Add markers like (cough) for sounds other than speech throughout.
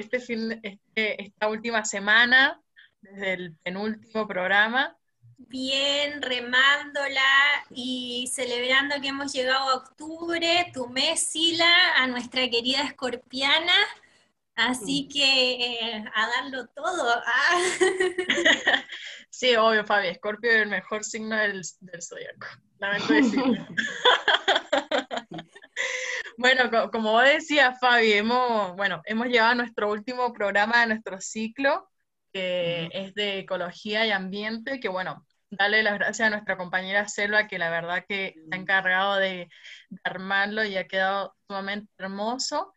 este fin, este, esta última semana, desde el penúltimo programa? Bien, remándola y celebrando que hemos llegado a octubre, tu mes, Sila, a nuestra querida escorpiana. Así que eh, a darlo todo. Ah. (laughs) sí, obvio, Fabi. Escorpio es el mejor signo del, del zodiaco. Lamento decirlo. (laughs) (laughs) bueno, como vos decías, Fabi, hemos, bueno, hemos llevado nuestro último programa de nuestro ciclo, que es de ecología y ambiente, que bueno, darle las gracias a nuestra compañera Selva, que la verdad que se ha encargado de, armarlo y ha quedado sumamente hermoso.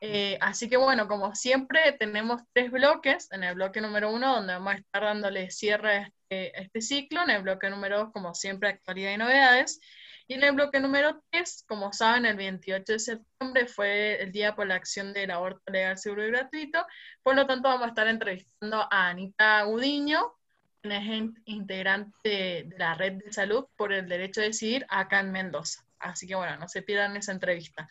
Eh, así que bueno, como siempre, tenemos tres bloques. En el bloque número uno, donde vamos a estar dándole cierre a este, a este ciclo. En el bloque número dos, como siempre, actualidad y novedades. Y en el bloque número 3, como saben, el 28 de septiembre fue el Día por la Acción del Aborto Legal, Seguro y Gratuito. Por lo tanto, vamos a estar entrevistando a Anita Gudiño, quien es integrante de, la Red de Salud por el Derecho a Decidir acá en Mendoza. Así que bueno, no se pierdan esa entrevista.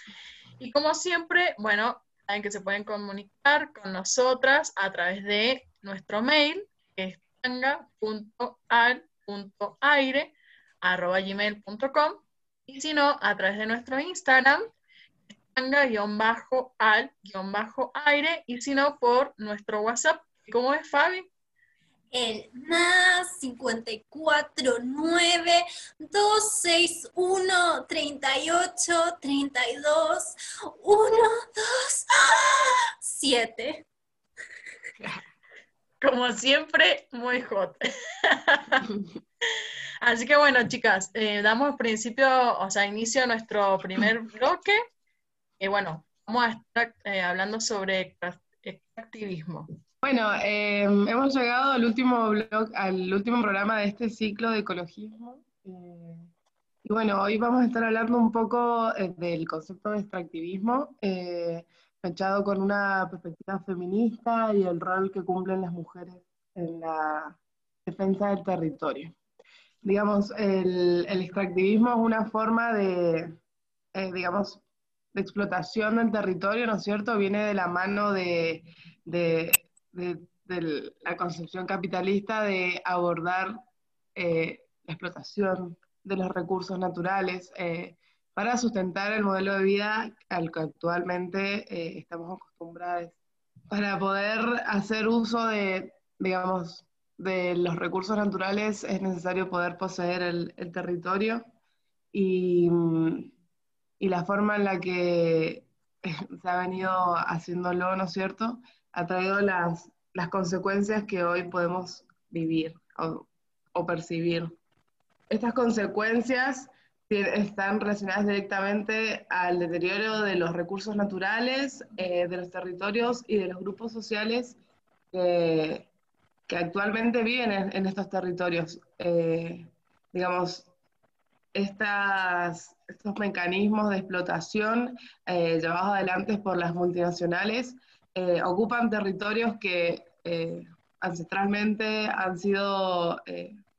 Y como siempre, bueno, saben que se pueden comunicar con nosotras a través de nuestro mail, que es tanga.al.aire.gmail.com y si no, a través de nuestro Instagram, tanga-al-aire, y si no, por nuestro WhatsApp. ¿Cómo es, Fabi? El más 549 261 38 32 1 2 7. Como siempre, muy hot. (laughs) Así que bueno, chicas, eh, damos principio, o sea, inicio a nuestro primer (laughs) bloque. Y bueno, vamos a estar eh, hablando sobre activismo. Bueno, eh, hemos llegado al último blog, al último programa de este ciclo de ecologismo. y bueno, hoy vamos a estar hablando un poco del concepto de extractivismo, echado con una perspectiva feminista y el rol que cumplen las mujeres en la defensa del territorio digamos, el, extractivismo es una forma de, eh, digamos, de explotación del territorio, ¿no es cierto? Viene de la mano de, la concepción capitalista de abordar eh, la explotación de los recursos naturales eh, para sustentar el modelo de vida al que actualmente estamos acostumbrados, para poder hacer uso de, digamos, de los recursos naturales es necesario poder poseer el, territorio y, la forma en la que (laughs) se ha venido haciéndolo, ¿no es cierto?, ha traído las, consecuencias que hoy podemos vivir o, percibir. Estas consecuencias están relacionadas directamente al deterioro de los recursos naturales, eh, de los territorios y de los grupos sociales que actualmente viven en, estos territorios. Eh, digamos, estas, estos mecanismos de explotación eh, llevados adelante por las multinacionales eh, ocupan territorios que ancestralmente han sido,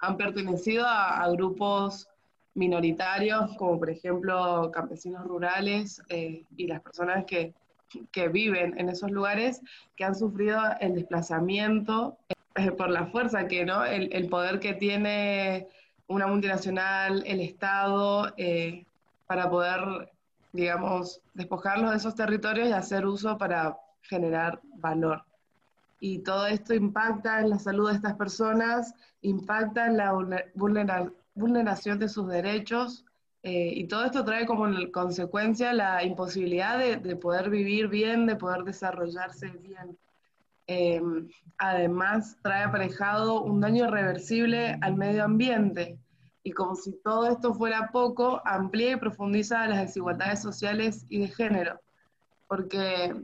han pertenecido a, grupos minoritarios, como por ejemplo campesinos rurales y las personas que, que viven en esos lugares, que han sufrido el desplazamiento por la fuerza que, ¿no? El, poder que tiene una multinacional, el Estado, eh, para poder, digamos, despojarlos de esos territorios y hacer uso para generar valor. Y todo esto impacta en la salud de estas personas, impacta en la vulneración de sus derechos, eh, y todo esto trae como consecuencia la imposibilidad de, de, poder vivir bien, de poder desarrollarse bien. Em, además, trae aparejado un daño irreversible al medio ambiente. Y como si todo esto fuera poco, amplía y profundiza las desigualdades sociales y de género. Porque,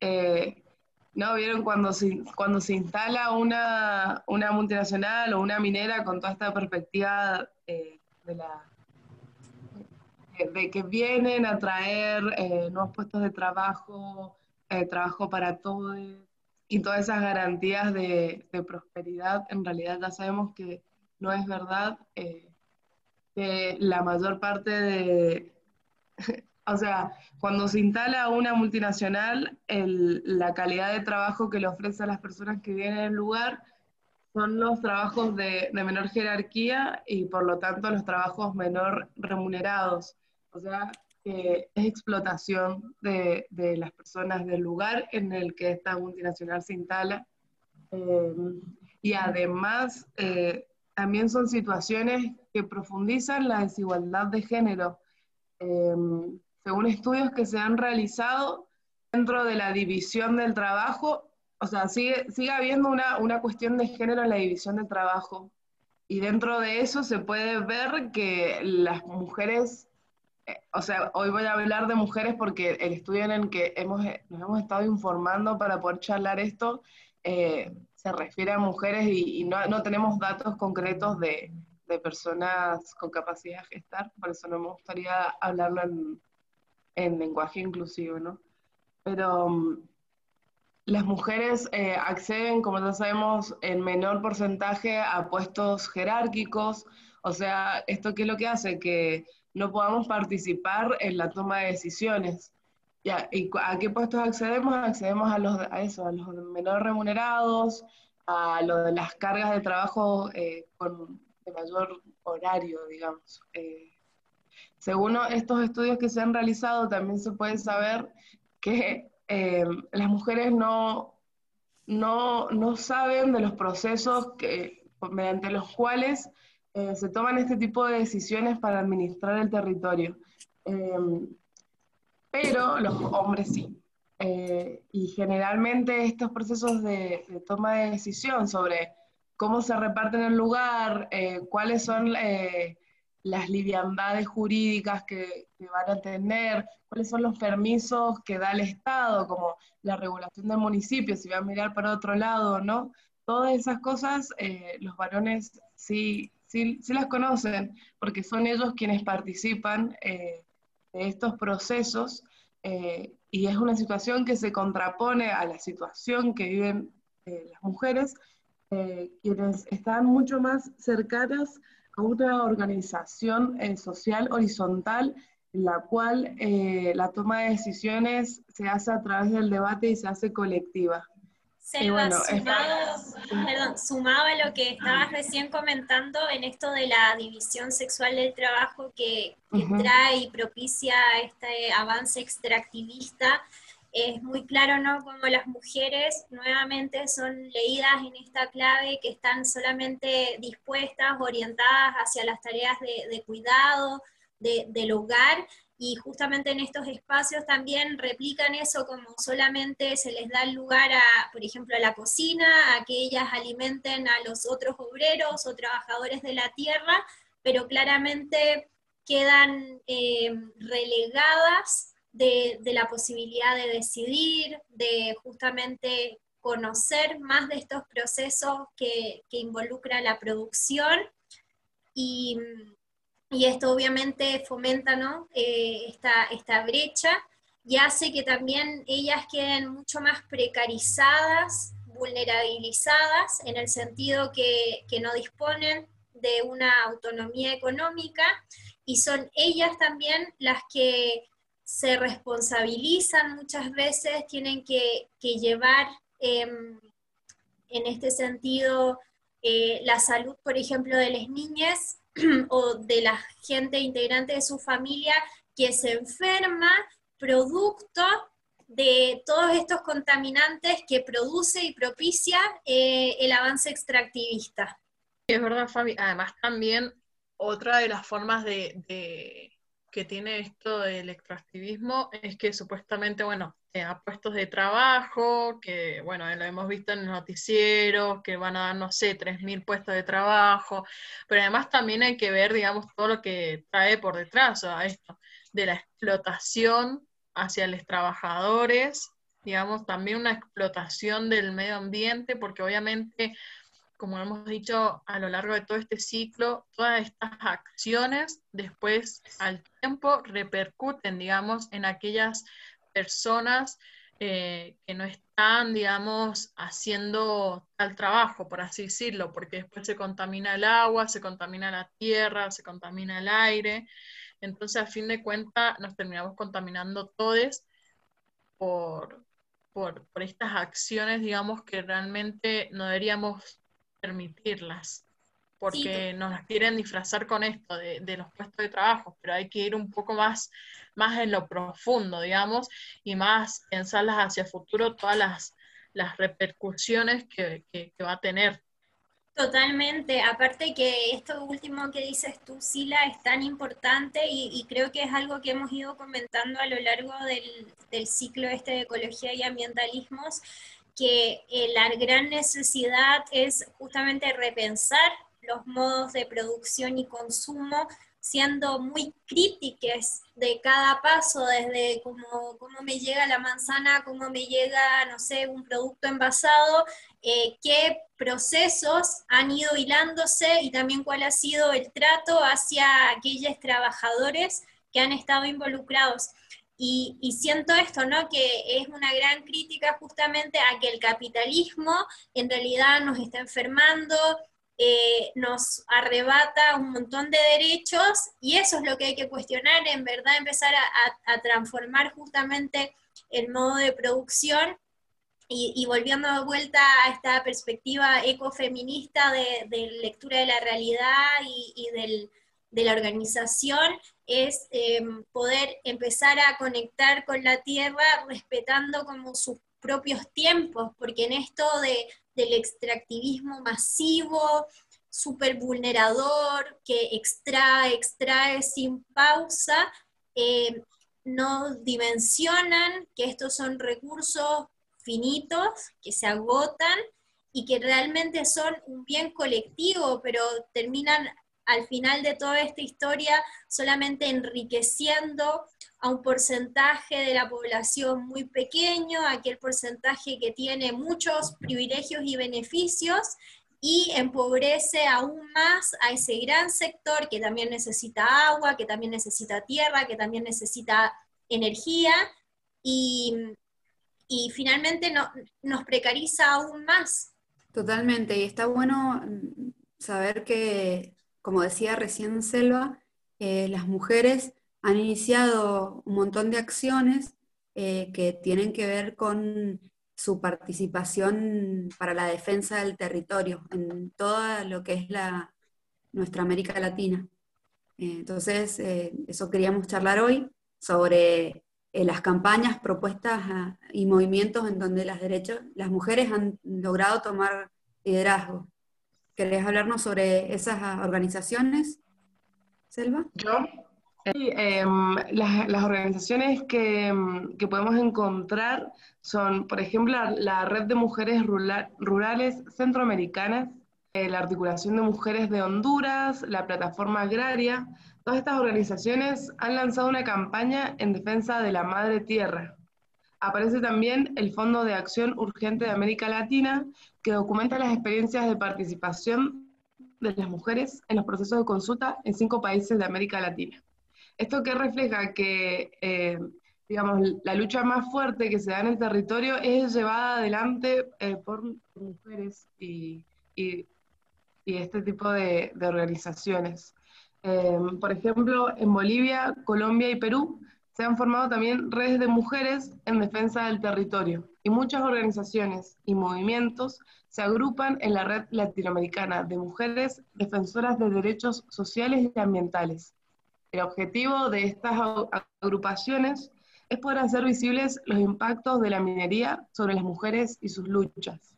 eh, ¿no? ¿Vieron cuando se, cuando se instala una, una, multinacional o una minera con toda esta perspectiva eh, de que vienen a traer eh, nuevos puestos de trabajo, trabajo para todos, y todas esas garantías de, prosperidad, en realidad ya sabemos que no es verdad, eh, que la mayor parte de, (laughs) O sea, cuando se instala una multinacional, la calidad de trabajo que le ofrece a las personas que vienen el lugar son los trabajos de, menor jerarquía y por lo tanto los trabajos menor remunerados. O sea, es explotación de, las personas del lugar en el que esta multinacional se instala. Eh, y además, eh, también son situaciones que profundizan la desigualdad de género. Eh, según estudios que se han realizado dentro de la división del trabajo, o sea, sigue, sigue habiendo una, una cuestión de género en la división del trabajo. Y dentro de eso se puede ver que las mujeres, eh, o sea, hoy voy a hablar de mujeres porque el estudio en el que hemos, nos hemos estado informando para poder charlar esto eh, se refiere a mujeres y, no, no, tenemos datos concretos de, de, personas con capacidad de gestar, por eso no me gustaría hablarlo en, en lenguaje inclusivo, ¿no? Pero mm, las mujeres eh, acceden, como ya sabemos, en menor porcentaje a puestos jerárquicos, o sea, ¿esto qué es lo que hace? Que no podamos participar en la toma de decisiones. ¿Y a qué puestos accedemos? Accedemos a, los, a eso, a los menor remunerados, a lo de las cargas de trabajo eh, con de mayor horario, digamos. Eh, según estos estudios que se han realizado, también se puede saber que eh, las mujeres no, no, no, saben de los procesos mediante los cuales eh, se toman este tipo de decisiones para administrar el territorio. Eh, pero los hombres sí. y generalmente estos procesos de, toma de decisión sobre cómo se reparten el lugar, cuáles son las liviandades jurídicas que, van a tener, cuáles son los permisos que da el Estado, como la regulación del municipio, si va a mirar para otro lado no. Todas esas cosas eh, los varones sí, sí, las conocen, porque son ellos quienes participan eh, de estos procesos eh, y es una situación que se contrapone a la situación que viven las mujeres, quienes están mucho más cercanas una organización eh, social horizontal en la cual eh, la toma de decisiones se hace a través del debate y se hace colectiva. Selva, sumado, a lo que estabas recién comentando en esto de la división sexual del trabajo que, trae y propicia este avance extractivista, es muy claro, ¿no? Como las mujeres nuevamente son leídas en esta clave que están solamente dispuestas, orientadas hacia las tareas de, cuidado, del hogar, y justamente en estos espacios también replican eso como solamente se les da el lugar a, por ejemplo, a la cocina, a que ellas alimenten a los otros obreros o trabajadores de la tierra, pero claramente quedan eh, relegadas de, la posibilidad de decidir, de justamente conocer más de estos procesos que, que involucra la producción. Y, esto obviamente fomenta eh, esta, esta, brecha y hace que también ellas queden mucho más precarizadas, vulnerabilizadas, en el sentido que, que no disponen de una autonomía económica y son ellas también las que se responsabilizan muchas veces, tienen que, llevar em, en este sentido eh, la salud, por ejemplo, de las niñas (clears throat) o de la gente integrante de su familia que se enferma producto de todos estos contaminantes que produce y propicia eh, el avance extractivista. Es verdad, Fabi. Además, también otra de las formas de que tiene esto del extractivismo es que supuestamente, bueno, eh, a puestos de trabajo, que, bueno, lo hemos visto en el noticiero, que van a dar, no sé, 3.000 puestos de trabajo, pero además también hay que ver, digamos, todo lo que trae por detrás a esto, de la explotación hacia los trabajadores, digamos, también una explotación del medio ambiente, porque obviamente como hemos dicho a lo largo de todo este ciclo, todas estas acciones después al tiempo repercuten, digamos, en aquellas personas eh, que no están, digamos, haciendo tal trabajo, por así decirlo, porque después se contamina el agua, se contamina la tierra, se contamina el aire. Entonces, a fin de cuentas, nos terminamos contaminando todos por, por, estas acciones, digamos, que realmente no deberíamos permitirlas, porque nos quieren disfrazar con esto de, de, los puestos de trabajo, pero hay que ir un poco más, más en lo profundo, digamos, y más pensarlas hacia el futuro, todas las, las repercusiones que, que, va a tener. Totalmente, aparte que esto último que dices tú, Sila, es tan importante y, creo que es algo que hemos ido comentando a lo largo del, del ciclo este de ecología y ambientalismos, que eh, la gran necesidad es justamente repensar los modos de producción y consumo siendo muy críticas de cada paso, desde cómo, cómo, me llega la manzana, cómo me llega, no sé, un producto envasado, eh, qué procesos han ido hilándose y también cuál ha sido el trato hacia aquellos trabajadores que han estado involucrados. Y, y, siento esto, ¿no? Que es una gran crítica justamente a que el capitalismo en realidad nos está enfermando, eh, nos arrebata un montón de derechos y eso es lo que hay que cuestionar, en verdad empezar a, transformar justamente el modo de producción. Y, volviendo de vuelta a esta perspectiva ecofeminista de, lectura de la realidad y, de la organización, es em, poder empezar a conectar con la tierra respetando como sus propios tiempos, porque en esto de del extractivismo masivo, súper vulnerador, que extrae, extrae sin pausa, eh, no dimensionan que estos son recursos finitos, que se agotan y que realmente son un bien colectivo, pero terminan al final de toda esta historia solamente enriqueciendo a un porcentaje de la población muy pequeño, aquel porcentaje que tiene muchos privilegios y beneficios, y empobrece aún más a ese gran sector que también necesita agua, que también necesita tierra, que también necesita energía, y, y finalmente no, nos precariza aún más. Totalmente, y está bueno saber que, como decía recién Selva, eh, las mujeres han iniciado un montón de acciones eh, que tienen que ver con su participación para la defensa del territorio en toda lo que es la, nuestra América Latina. Eh, entonces, eh, eso queríamos charlar hoy sobre las campañas, propuestas ah, y movimientos en donde las, derechos, las mujeres han logrado tomar liderazgo. ¿Querés hablarnos sobre esas ah, organizaciones, Selva? Yo, Em, las, organizaciones em, que, podemos encontrar son, por ejemplo, la, Red de Mujeres Rurales Centroamericanas, eh, la Articulación de Mujeres de Honduras, la Plataforma Agraria. Todas estas organizaciones han lanzado una campaña en defensa de la madre tierra. Aparece también el Fondo de Acción Urgente de América Latina, que documenta las experiencias de participación de las mujeres en los procesos de consulta en cinco países de América Latina. ¿Esto que refleja? Que, eh, digamos, la lucha más fuerte que se da en el territorio es llevada adelante eh, por, mujeres y, este tipo de, organizaciones. Eh, por ejemplo, en Bolivia, Colombia y Perú se han formado también redes de mujeres en defensa del territorio y muchas organizaciones y movimientos se agrupan en la red latinoamericana de mujeres defensoras de derechos sociales y ambientales, el objetivo de estas agrupaciones es poder hacer visibles los impactos de la minería sobre las mujeres y sus luchas.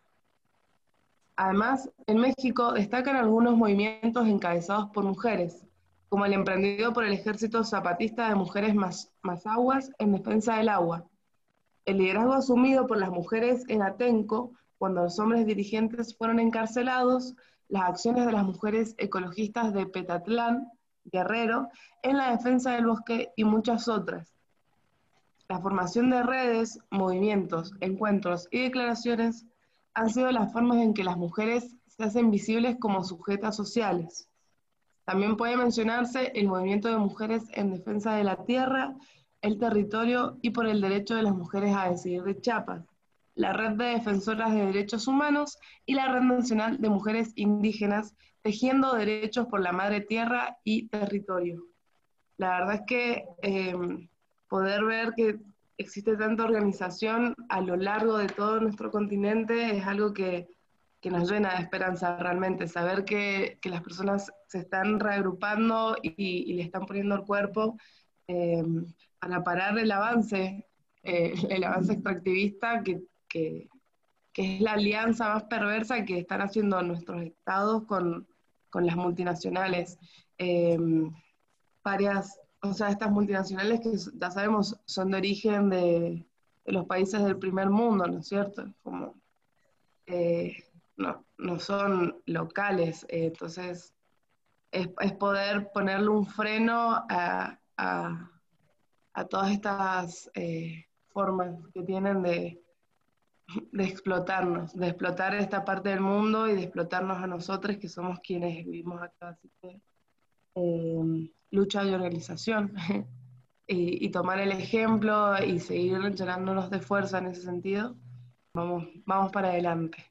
Además, en México destacan algunos movimientos encabezados por mujeres, como el emprendido por el Ejército Zapatista de Mujeres Mazaguas en defensa del agua, el liderazgo asumido por las mujeres en Atenco cuando los hombres dirigentes fueron encarcelados, las acciones de las mujeres ecologistas de Petatlán Guerrero en la defensa del bosque y muchas otras. La formación de redes, movimientos, encuentros y declaraciones han sido las formas en que las mujeres se hacen visibles como sujetas sociales. También puede mencionarse el movimiento de mujeres en defensa de la tierra, el territorio y por el derecho de las mujeres a decidir de Chiapas, la Red de Defensoras de Derechos Humanos y la Red Nacional de Mujeres Indígenas tejiendo derechos por la madre tierra y territorio. la verdad es que em, poder ver que existe tanta organización a lo largo de todo nuestro continente es algo que, nos llena de esperanza realmente, saber que, las personas se están reagrupando y, le están poniendo el cuerpo em, para parar el avance, eh, el avance extractivista que, que, es la alianza más perversa que están haciendo nuestros estados con, con las multinacionales. Em, varias, o sea, estas multinacionales que ya sabemos son de origen de, los países del primer mundo, ¿no es cierto? Como, eh, no, no, son locales, eh, entonces es, es, poder ponerle un freno a, a, a todas estas eh, formas que tienen de, de explotarnos, de explotar esta parte del mundo y de explotarnos a nosotros que somos quienes vivimos acá. Así que, lucha (laughs) y organización. y, tomar el ejemplo y seguir llenándonos de fuerza en ese sentido, vamos, vamos para adelante.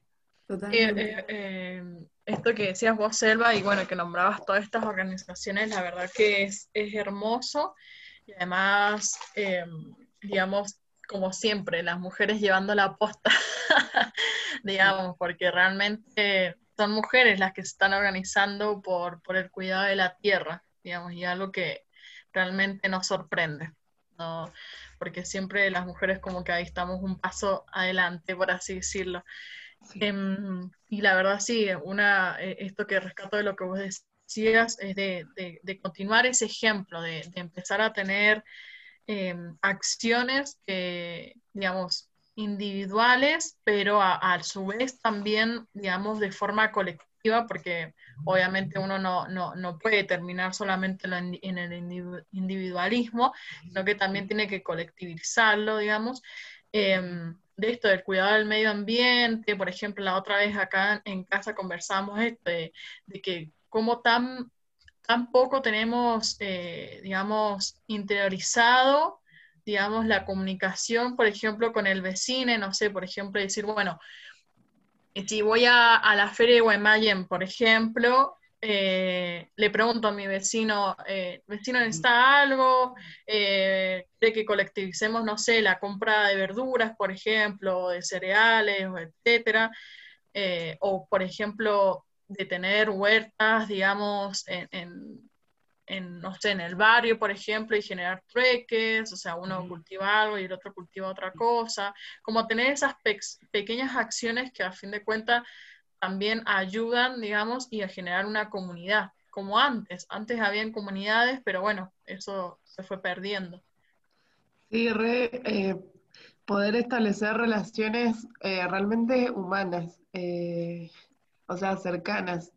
Eh, eh, eh, esto que decías vos, Selva, y bueno, que nombrabas todas estas organizaciones, la verdad que es, es hermoso y además, digamos, como siempre, las mujeres llevando la posta, (laughs) digamos, porque realmente son mujeres las que se están organizando por, por el cuidado de la tierra digamos, y algo que realmente nos sorprende, ¿no? porque siempre las mujeres como que ahí estamos un paso adelante, por así decirlo. Em, y la verdad sí, una, eh, esto que rescato de lo que vos decías es de, de, continuar ese ejemplo, de, empezar a tener em, acciones que, digamos, individuales, pero a, a, su vez también, digamos, de forma colectiva porque obviamente uno no, puede terminar solamente en el individualismo, sino que también tiene que colectivizarlo, digamos. Em, de esto del cuidado del medio ambiente, por ejemplo, la otra vez acá en casa conversamos esto de, que como tan, tan poco tenemos, eh, digamos, interiorizado digamos, la comunicación, por ejemplo, con el vecino, no sé, por ejemplo, decir, bueno, si voy a, la feria de Guaymallén, por ejemplo, eh, le pregunto a mi vecino, eh, vecino, ¿necesita algo? Eh, de que colectivicemos, no sé, la compra de verduras, por ejemplo, de cereales, etcétera. Eh, o, por ejemplo, de tener huertas, digamos, en en, no sé, en el barrio, por ejemplo, y generar trueques, o sea, uno cultiva algo y el otro cultiva otra cosa, como tener esas pequeñas acciones que a fin de cuentas también ayudan, digamos, y a generar una comunidad, como antes. Antes habían comunidades, pero bueno, eso se fue perdiendo. Sí, eh, poder establecer relaciones eh, realmente humanas, eh, o sea, cercanas.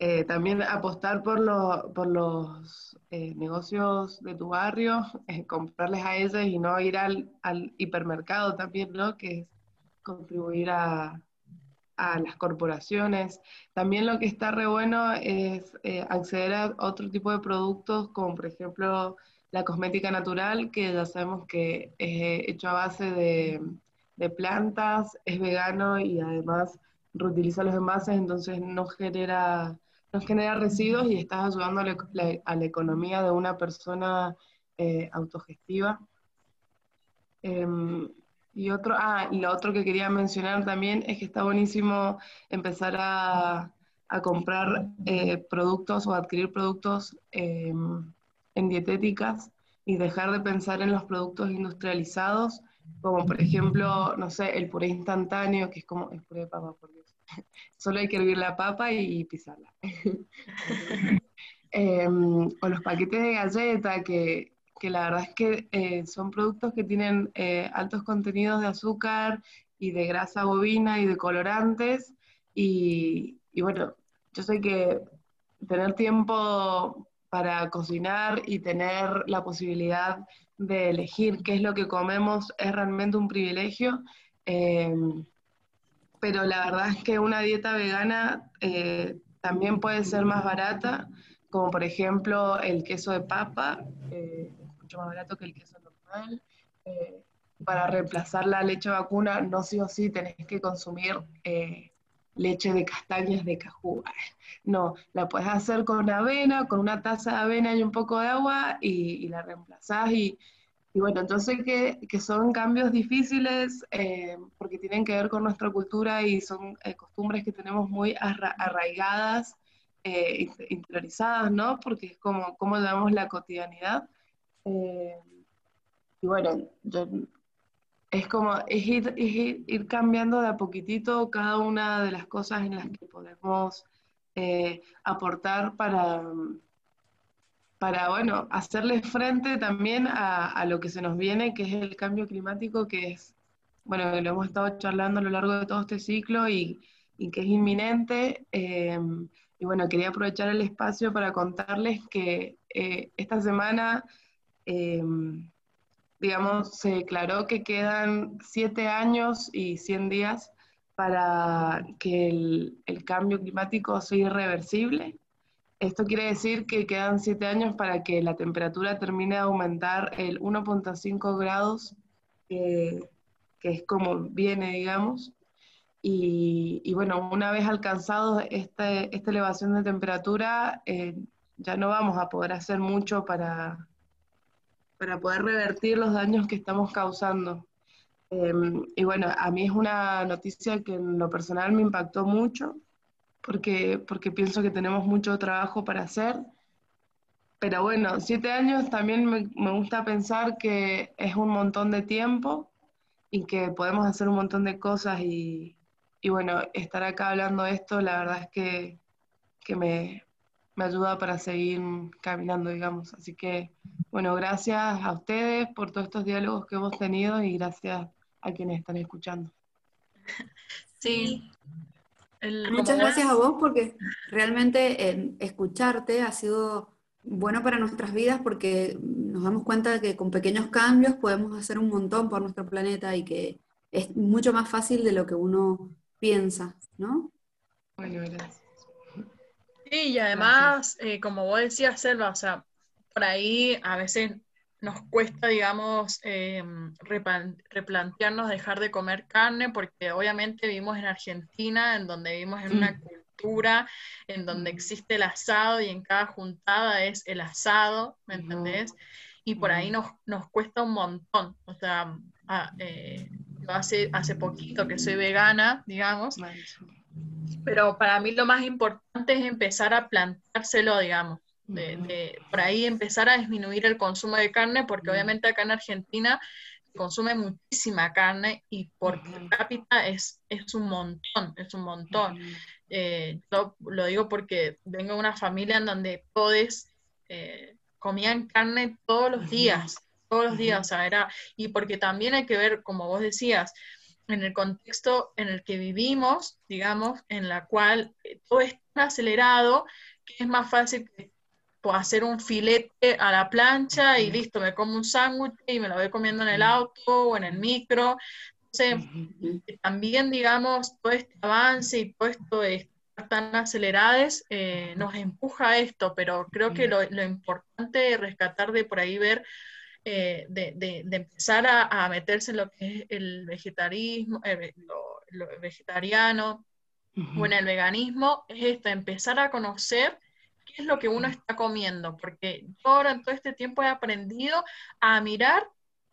Eh, también apostar por, por los eh, negocios de tu barrio, (laughs) eh, comprarles a ellos y no ir al, hipermercado también, ¿no? Que es contribuir a, las corporaciones. También lo que está re bueno es acceder a otro tipo de productos, como por ejemplo la cosmética natural, que ya sabemos que es hecho a base de, de plantas, es vegano y además reutiliza los envases, entonces no genera no genera residuos y estás ayudando a la, economía de una persona eh, autogestiva. Em, y otro, ah, lo otro que quería mencionar también es que está buenísimo empezar a, comprar eh, productos o adquirir productos em, en dietéticas y dejar de pensar en los productos industrializados, como por ejemplo, no sé, el puré instantáneo, que es como el puré de papa, por Dios. (laughs) Solo hay que hervir la papa y pisarla. (laughs) Em, o los paquetes de galleta, que, la verdad es que eh, son productos que tienen eh, altos contenidos de azúcar y de grasa bovina y de colorantes. Y, bueno, yo sé que tener tiempo para cocinar y tener la posibilidad de elegir qué es lo que comemos es realmente un privilegio. Em, pero la verdad es que una dieta vegana eh, también puede ser más barata, como por ejemplo el queso de papa, eh, es mucho más barato que el queso normal. Eh, para reemplazar la leche vacuna, no sí o sí tenés que consumir leche de castañas de cajú. No, la puedes hacer con avena, con una taza de avena y un poco de agua y, la reemplazás. Y, bueno, entonces que, que son cambios difíciles eh, porque tienen que ver con nuestra cultura y son eh, costumbres que tenemos muy arraigadas, eh, interiorizadas, ¿no? Porque es como, como llevamos la cotidianidad. y bueno, yo es como es ir, cambiando de a poquitito cada una de las cosas en las que podemos eh, aportar para, para, bueno, hacerle frente también a, lo que se nos viene, que es el cambio climático, que es, bueno, lo hemos estado charlando a lo largo de todo este ciclo y, que es inminente. Eh, y bueno, quería aprovechar el espacio para contarles que eh, esta semana digamos, se declaró que quedan siete años y 100 días para que el, cambio climático sea irreversible. Esto quiere decir que quedan siete años para que la temperatura termine de aumentar el 1.5 grados, que es como viene, digamos. Y, bueno, una vez alcanzado este, esta elevación de temperatura, eh, ya no vamos a poder hacer mucho para, para poder revertir los daños que estamos causando. Em, y bueno, a mí es una noticia que en lo personal me impactó mucho, porque, porque pienso que tenemos mucho trabajo para hacer. Pero bueno, siete años también me, me gusta pensar que es un montón de tiempo y que podemos hacer un montón de cosas y, y bueno, estar acá hablando de esto, la verdad es que, que me, me ayuda para seguir caminando, digamos. Así que, bueno, gracias a ustedes por todos estos diálogos que hemos tenido y gracias a quienes están escuchando. (laughs) Sí. Muchas gracias a vos porque realmente escucharte ha sido bueno para nuestras vidas porque nos damos cuenta de que con pequeños cambios podemos hacer un montón por nuestro planeta y que es mucho más fácil de lo que uno piensa, ¿no? Bueno, gracias. Sí, y además, eh, como vos decías, Selva, o sea, por ahí a veces nos cuesta, digamos, eh, replantearnos dejar de comer carne, porque obviamente vivimos en Argentina, en donde vivimos en una cultura, en donde existe el asado y en cada juntada es el asado, ¿me entendés? Y por ahí nos, nos cuesta un montón. O sea, ah, eh, hace, hace poquito que soy vegana, digamos, pero para mí lo más importante es empezar a plantárselo, digamos, de, por ahí empezar a disminuir el consumo de carne, porque obviamente acá en Argentina se consume muchísima carne y por cápita es, es un montón, es un montón. Eh, yo lo digo porque vengo de una familia en donde todos eh, comían carne todos los días, todos los días, o sea, era, y porque también hay que ver, como vos decías, en el contexto en el que vivimos, digamos, en la cual eh, todo es tan acelerado que es más fácil hacer un filete a la plancha y listo, me como un sándwich y me lo voy comiendo en el auto o en el micro. Entonces, también, digamos, todo este avance y todo esto de estar tan aceleradas eh, nos empuja a esto, pero creo que lo, lo importante es rescatar de por ahí ver eh, de, empezar a, meterse en lo que es el vegetarismo, eh, lo, vegetariano o en el veganismo, es esto, empezar a conocer qué es lo que uno está comiendo, porque yo ahora en todo este tiempo he aprendido a mirar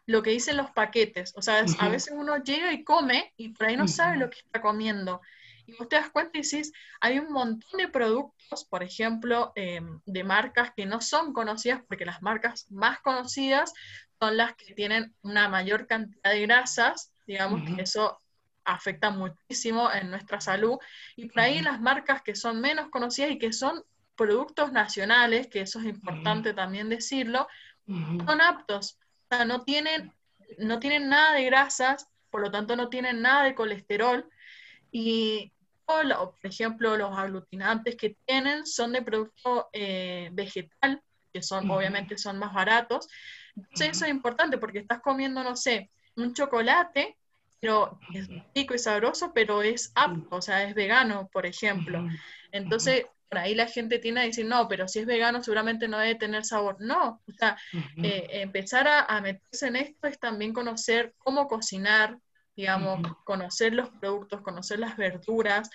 lo que dicen los paquetes, o sea, a veces uno llega y come y por ahí no sabe lo que está comiendo. Y vos te das cuenta y decís, hay un montón de productos, por ejemplo, em, de marcas que no son conocidas, porque las marcas más conocidas son las que tienen una mayor cantidad de grasas, digamos que eso afecta muchísimo en nuestra salud. Y por ahí las marcas que son menos conocidas y que son productos nacionales, que eso es importante también decirlo, son aptos. O sea, no tienen, no tienen nada de grasas, por lo tanto no tienen nada de colesterol. Y por ejemplo, los aglutinantes que tienen son de producto eh, vegetal, que son, obviamente son más baratos. Entonces eso es importante porque estás comiendo, no sé, un chocolate, pero es rico y sabroso, pero es apto, o sea, es vegano, por ejemplo. Entonces, por ahí la gente tiene a decir, no, pero si es vegano seguramente no debe tener sabor. No, o sea, eh, empezar a, a, meterse en esto es también conocer cómo cocinar, digamos, conocer los productos, conocer las verduras,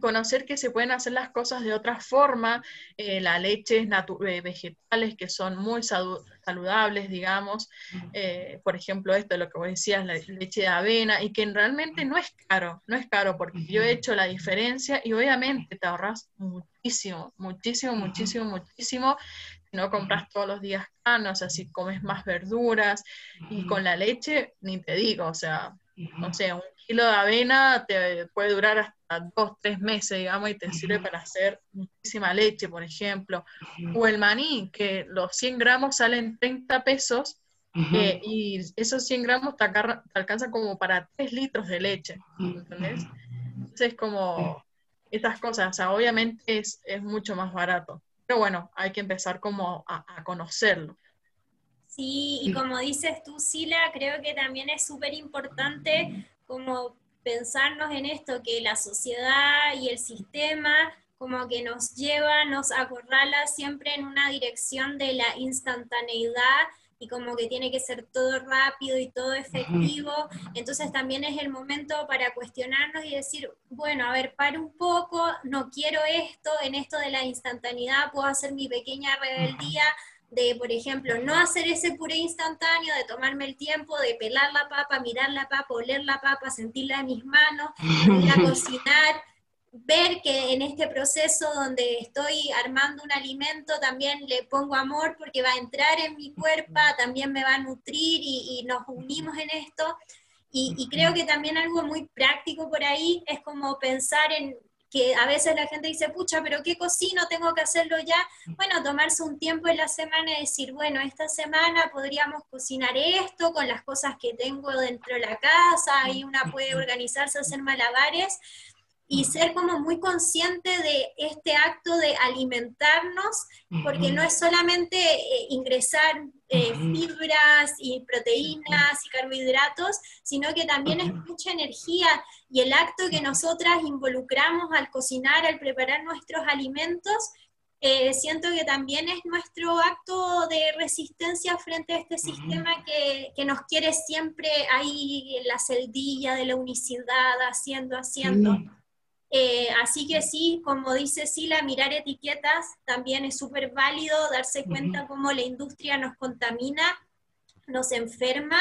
conocer que se pueden hacer las cosas de otra forma, eh, la leche eh, vegetales que son muy saludables, digamos, eh, por ejemplo, esto, lo que vos decías, la leche de avena, y que realmente no es caro, no es caro, porque yo he hecho la diferencia y obviamente te ahorras muchísimo, muchísimo, muchísimo, muchísimo, si no compras todos los días canos, así comes más verduras, y con la leche, ni te digo, o sea, no sé, un kilo de avena te puede durar hasta dos, tres meses, digamos, y te sirve para hacer muchísima leche, por ejemplo. O el maní, que los 100 gramos salen 30 pesos eh, y esos 100 gramos te, alcanzan como para 3 litros de leche, ¿entendés? Entonces, como estas cosas, o sea, obviamente es, mucho más barato. Pero bueno, hay que empezar como a conocerlo. Sí, y como dices tú, Sila, creo que también es súper importante como pensarnos en esto, que la sociedad y el sistema como que nos lleva, nos acorrala siempre en una dirección de la instantaneidad y como que tiene que ser todo rápido y todo efectivo. Entonces también es el momento para cuestionarnos y decir, bueno, a ver, para un poco, no quiero esto, en esto de la instantaneidad puedo hacer mi pequeña rebeldía, de, por ejemplo, no hacer ese puré instantáneo, de tomarme el tiempo de pelar la papa, mirar la papa, oler la papa, sentirla en mis manos, (laughs) ir a cocinar, ver que en este proceso donde estoy armando un alimento también le pongo amor porque va a entrar en mi cuerpo, también me va a nutrir y, nos unimos en esto. Y, y, creo que también algo muy práctico por ahí es como pensar en que a veces la gente dice, pucha, pero ¿qué cocino? Tengo que hacerlo ya. Bueno, tomarse un tiempo en la semana y decir, bueno, esta semana podríamos cocinar esto con las cosas que tengo dentro de la casa, y una puede organizarse, hacer malabares, y ser como muy consciente de este acto de alimentarnos, porque no es solamente eh, ingresar eh, fibras y proteínas y carbohidratos, sino que también es mucha energía y el acto que nosotras involucramos al cocinar, al preparar nuestros alimentos, eh, siento que también es nuestro acto de resistencia frente a este sistema que, que nos quiere siempre ahí en la celdilla de la unicidad, haciendo, haciendo. Eh, así que sí, como dice Sila, mirar etiquetas también es súper válido, darse cuenta cómo la industria nos contamina, nos enferma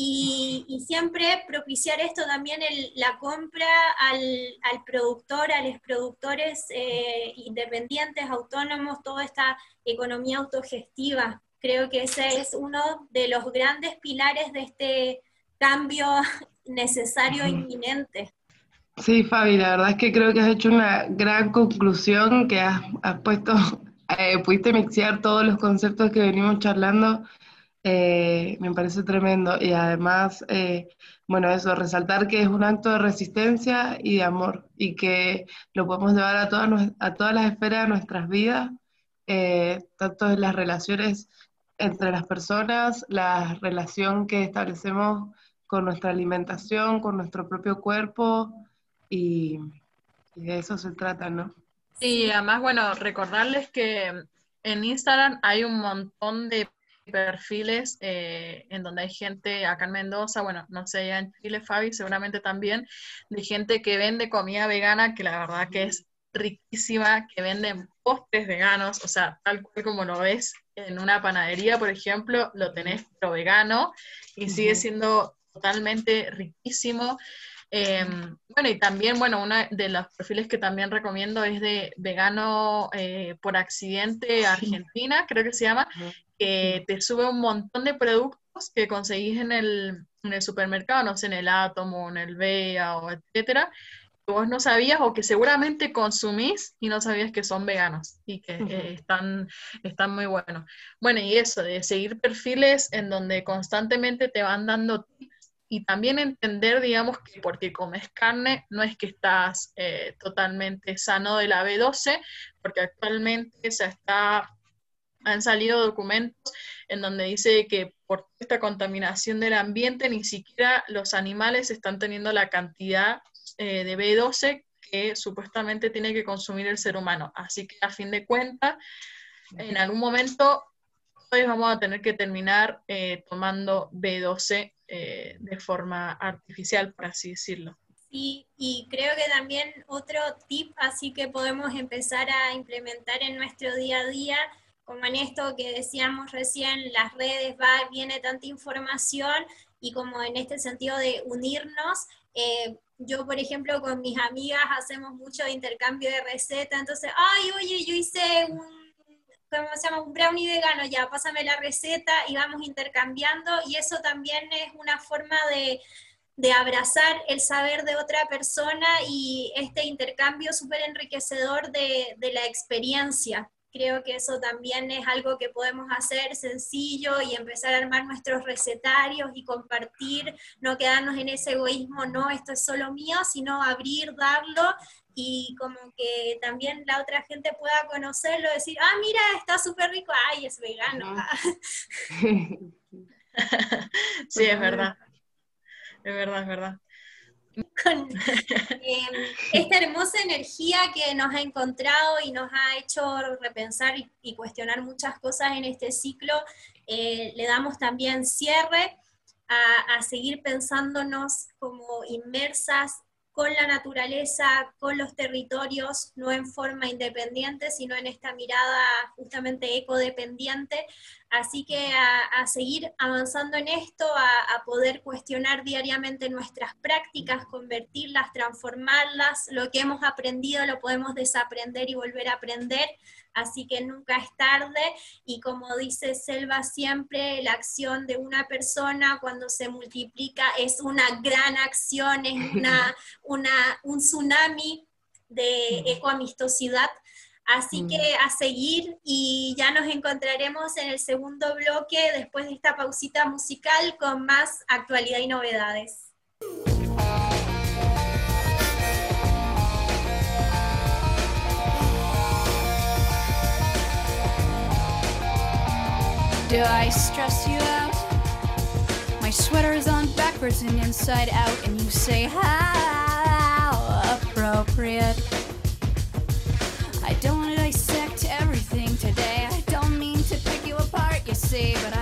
y, siempre propiciar esto también, la compra al, productor, a los productores eh, independientes, autónomos, toda esta economía autogestiva. Creo que ese es uno de los grandes pilares de este cambio (laughs) necesario e inminente. Sí, Fabi, la verdad es que creo que has hecho una gran conclusión, que has, puesto, (laughs) eh, pudiste mixear todos los conceptos que venimos charlando, eh, me parece tremendo. Y además, eh, bueno, eso, resaltar que es un acto de resistencia y de amor, y que lo podemos llevar a todas, a todas las esferas de nuestras vidas, tanto en las relaciones entre las personas, la relación que establecemos con nuestra alimentación, con nuestro propio cuerpo, y, de eso se trata, ¿no? Sí, además, bueno, recordarles que en Instagram hay un montón de perfiles eh, en donde hay gente acá en Mendoza, bueno, no sé, ya en Chile, Fabi, seguramente también, de gente que vende comida vegana, que la verdad que es riquísima, que venden postres veganos, o sea, tal cual como lo ves en una panadería, por ejemplo, lo tenés pero vegano y sigue siendo totalmente riquísimo. Em, bueno, y también, bueno, uno de los perfiles que también recomiendo es de vegano eh, por accidente Argentina, creo que se llama, que te sube un montón de productos que conseguís en el, en el supermercado, no sé, en el Átomo, en el Bea, o etcétera, que vos no sabías o que seguramente consumís y no sabías que son veganos y que eh, están, están muy buenos. Bueno, y eso, de seguir perfiles en donde constantemente te van dando tips y también entender, digamos, que porque comes carne no es que estás eh, totalmente sano de la B12, porque actualmente se está, han salido documentos en donde dice que por esta contaminación del ambiente ni siquiera los animales están teniendo la cantidad eh, de B12 que supuestamente tiene que consumir el ser humano. Así que a fin de cuentas, en algún momento todos vamos a tener que terminar eh, tomando B12 eh, de forma artificial, por así decirlo. Sí, y creo que también otro tip así que podemos empezar a implementar en nuestro día a día, como en esto que decíamos recién, las redes, va, viene tanta información y como en este sentido de unirnos, eh, yo por ejemplo con mis amigas hacemos mucho intercambio de receta, entonces, ay, oye, yo hice un ¿cómo se llama? Un brownie vegano, ya, pásame la receta y vamos intercambiando y eso también es una forma de, abrazar el saber de otra persona y este intercambio súper enriquecedor de, de la experiencia. Creo que eso también es algo que podemos hacer sencillo y empezar a armar nuestros recetarios y compartir, no quedarnos en ese egoísmo, no, esto es solo mío, sino abrir, darlo y como que también la otra gente pueda conocerlo, decir, ah, mira, está súper rico, ay, es vegano. (laughs) (laughs) sí, es verdad. Es verdad, es verdad. Con (laughs) em, esta hermosa energía que nos ha encontrado y nos ha hecho repensar y, cuestionar muchas cosas en este ciclo, eh, le damos también cierre a, a seguir pensándonos como inmersas con la naturaleza, con los territorios, no en forma independiente, sino en esta mirada justamente ecodependiente. Así que a, seguir avanzando en esto, a, poder cuestionar diariamente nuestras prácticas, convertirlas, transformarlas, lo que hemos aprendido lo podemos desaprender y volver a aprender, así que nunca es tarde y como dice Selva siempre, la acción de una persona cuando se multiplica es una gran acción, es una, (laughs) una, un tsunami de ecoamistosidad. Así que a seguir y ya nos encontraremos en el segundo bloque después de esta pausita musical con más actualidad y novedades. Do I stress you out? My sweater is on backwards and inside out, and you say, How appropriate. I don't want to dissect everything today. I don't mean to pick you apart, you see, but I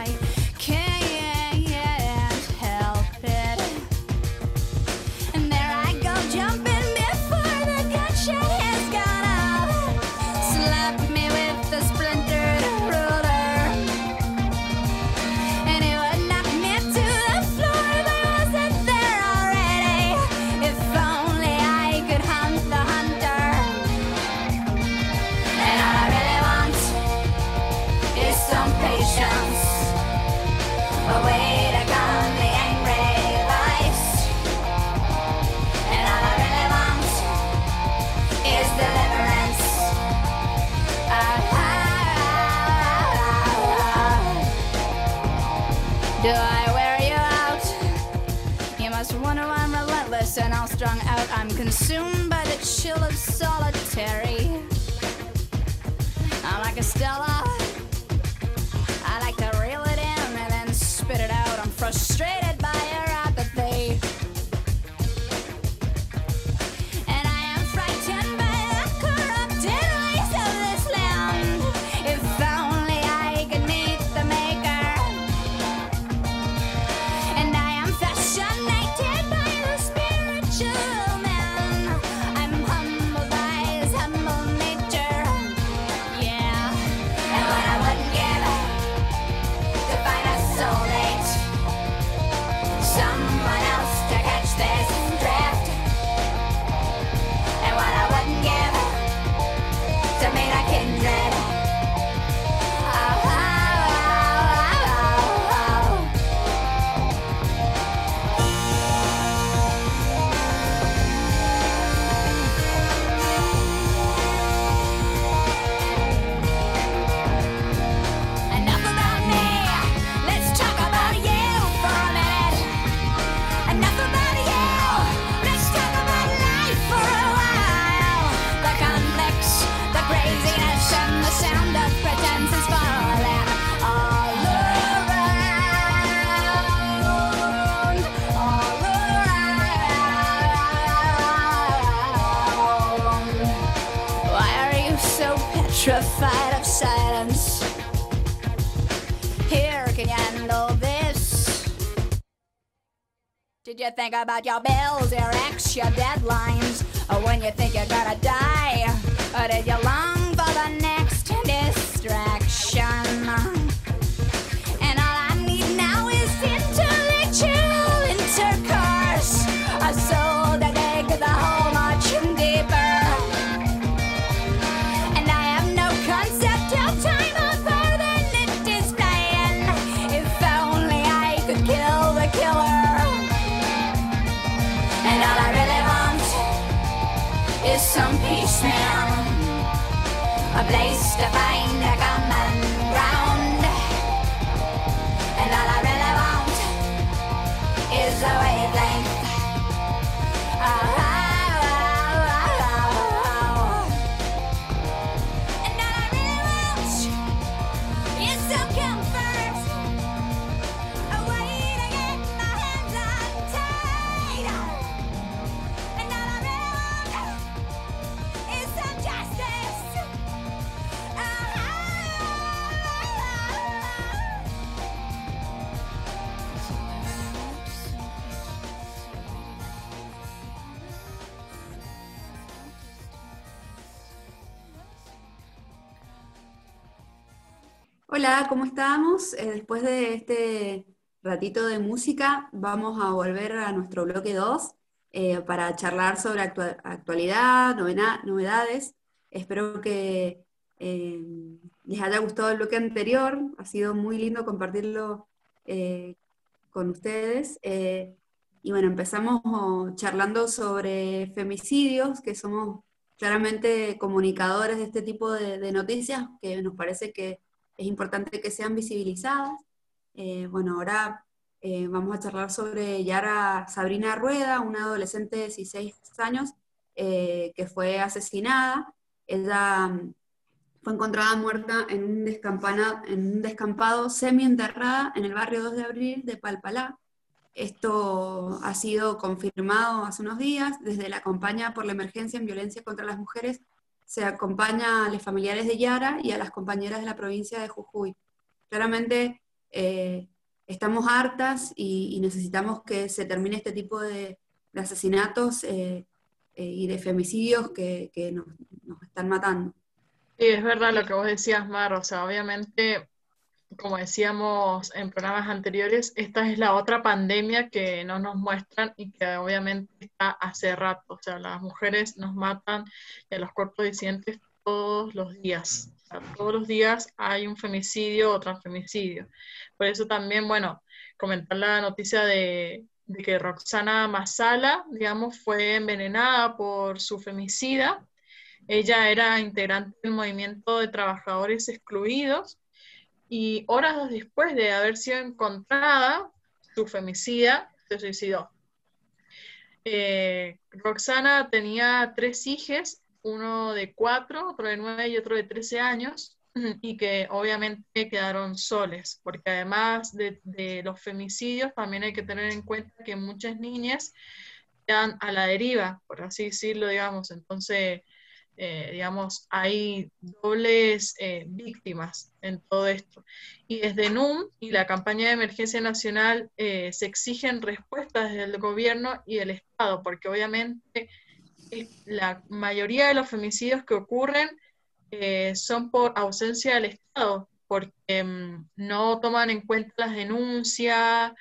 consumed by the chill of solitary. Think about your bills, your ex, your deadlines? Or when you think you're gonna die? Or did you long Eh, después de este ratito de música, vamos a volver a nuestro bloque 2 eh, para charlar sobre actua- actualidad, novedades. Espero que eh, les haya gustado el bloque anterior. Ha sido muy lindo compartirlo con ustedes. Y bueno, empezamos oh, charlando sobre femicidios, que somos claramente comunicadores de este tipo de noticias, que nos parece que es importante que sean visibilizadas. Eh, bueno, ahora eh, vamos a charlar sobre Yara Sabrina Rueda, una adolescente de 16 años eh, que fue asesinada. Ella mm, fue encontrada muerta en un, en un descampado semi-enterrada en el barrio 2 de abril de Palpalá. Esto ha sido confirmado hace unos días desde la campaña por la emergencia en violencia contra las mujeres se acompaña a los familiares de Yara y a las compañeras de la provincia de Jujuy. Claramente eh, estamos hartas y, necesitamos que se termine este tipo de, asesinatos eh, eh, y de femicidios que, que nos, nos están matando. Sí, es verdad lo que vos decías, Mar, o sea, obviamente, como decíamos en programas anteriores, esta es la otra pandemia que no nos muestran y que obviamente está hace rato, o sea, las mujeres nos matan y a los cuerpos disidentes todos los días, o sea, todos los días hay un femicidio o transfemicidio. Por eso también, bueno, comentar la noticia de, de que Roxana Masala, digamos, fue envenenada por su femicida. Ella era integrante del movimiento de trabajadores excluidos y horas después de haber sido encontrada, su femicida se suicidó. Eh, Roxana tenía tres hijos, uno de cuatro, otro de nueve y otro de trece años, (clears throat) y que obviamente quedaron soles, porque además de, de los femicidios, también hay que tener en cuenta que muchas niñas quedan a la deriva, por así decirlo, digamos, entonces eh, digamos, hay dobles eh, víctimas en todo esto. Y desde NUM y la campaña de emergencia nacional eh, se exigen respuestas del gobierno y del Estado, porque obviamente la mayoría de los femicidios que ocurren son por ausencia del Estado, porque mm, no toman en cuenta las denuncias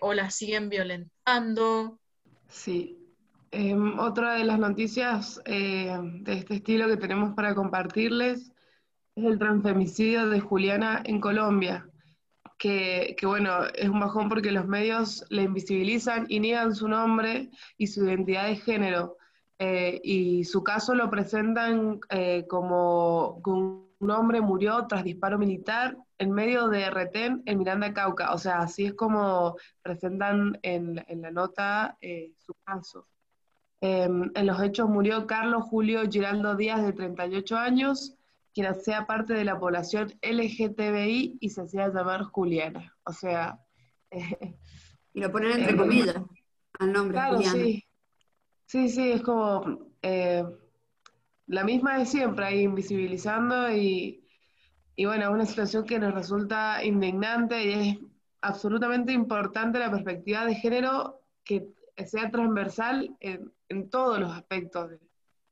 o las siguen violentando. Sí. Em, otra de las noticias eh, de este estilo que tenemos para compartirles es el transfemicidio de Juliana en Colombia, que, que, bueno, es un bajón porque los medios le invisibilizan y niegan su nombre y su identidad de género. Eh, y su caso lo presentan eh, como que un hombre murió tras disparo militar en medio de retén en Miranda Cauca. O sea, así es como presentan en, en la nota eh, su caso. Em, en los hechos murió Carlos Julio Giraldo Díaz, de 38 años, quien hacía parte de la población LGTBI y se hacía llamar Juliana. O sea... Eh, (laughs) y lo ponen entre eh, comillas al nombre, claro, Juliana. Sí. sí, sí, es como eh, la misma de siempre, ahí invisibilizando y, y bueno, es una situación que nos resulta indignante y es absolutamente importante la perspectiva de género que sea transversal en, en todos los aspectos, de-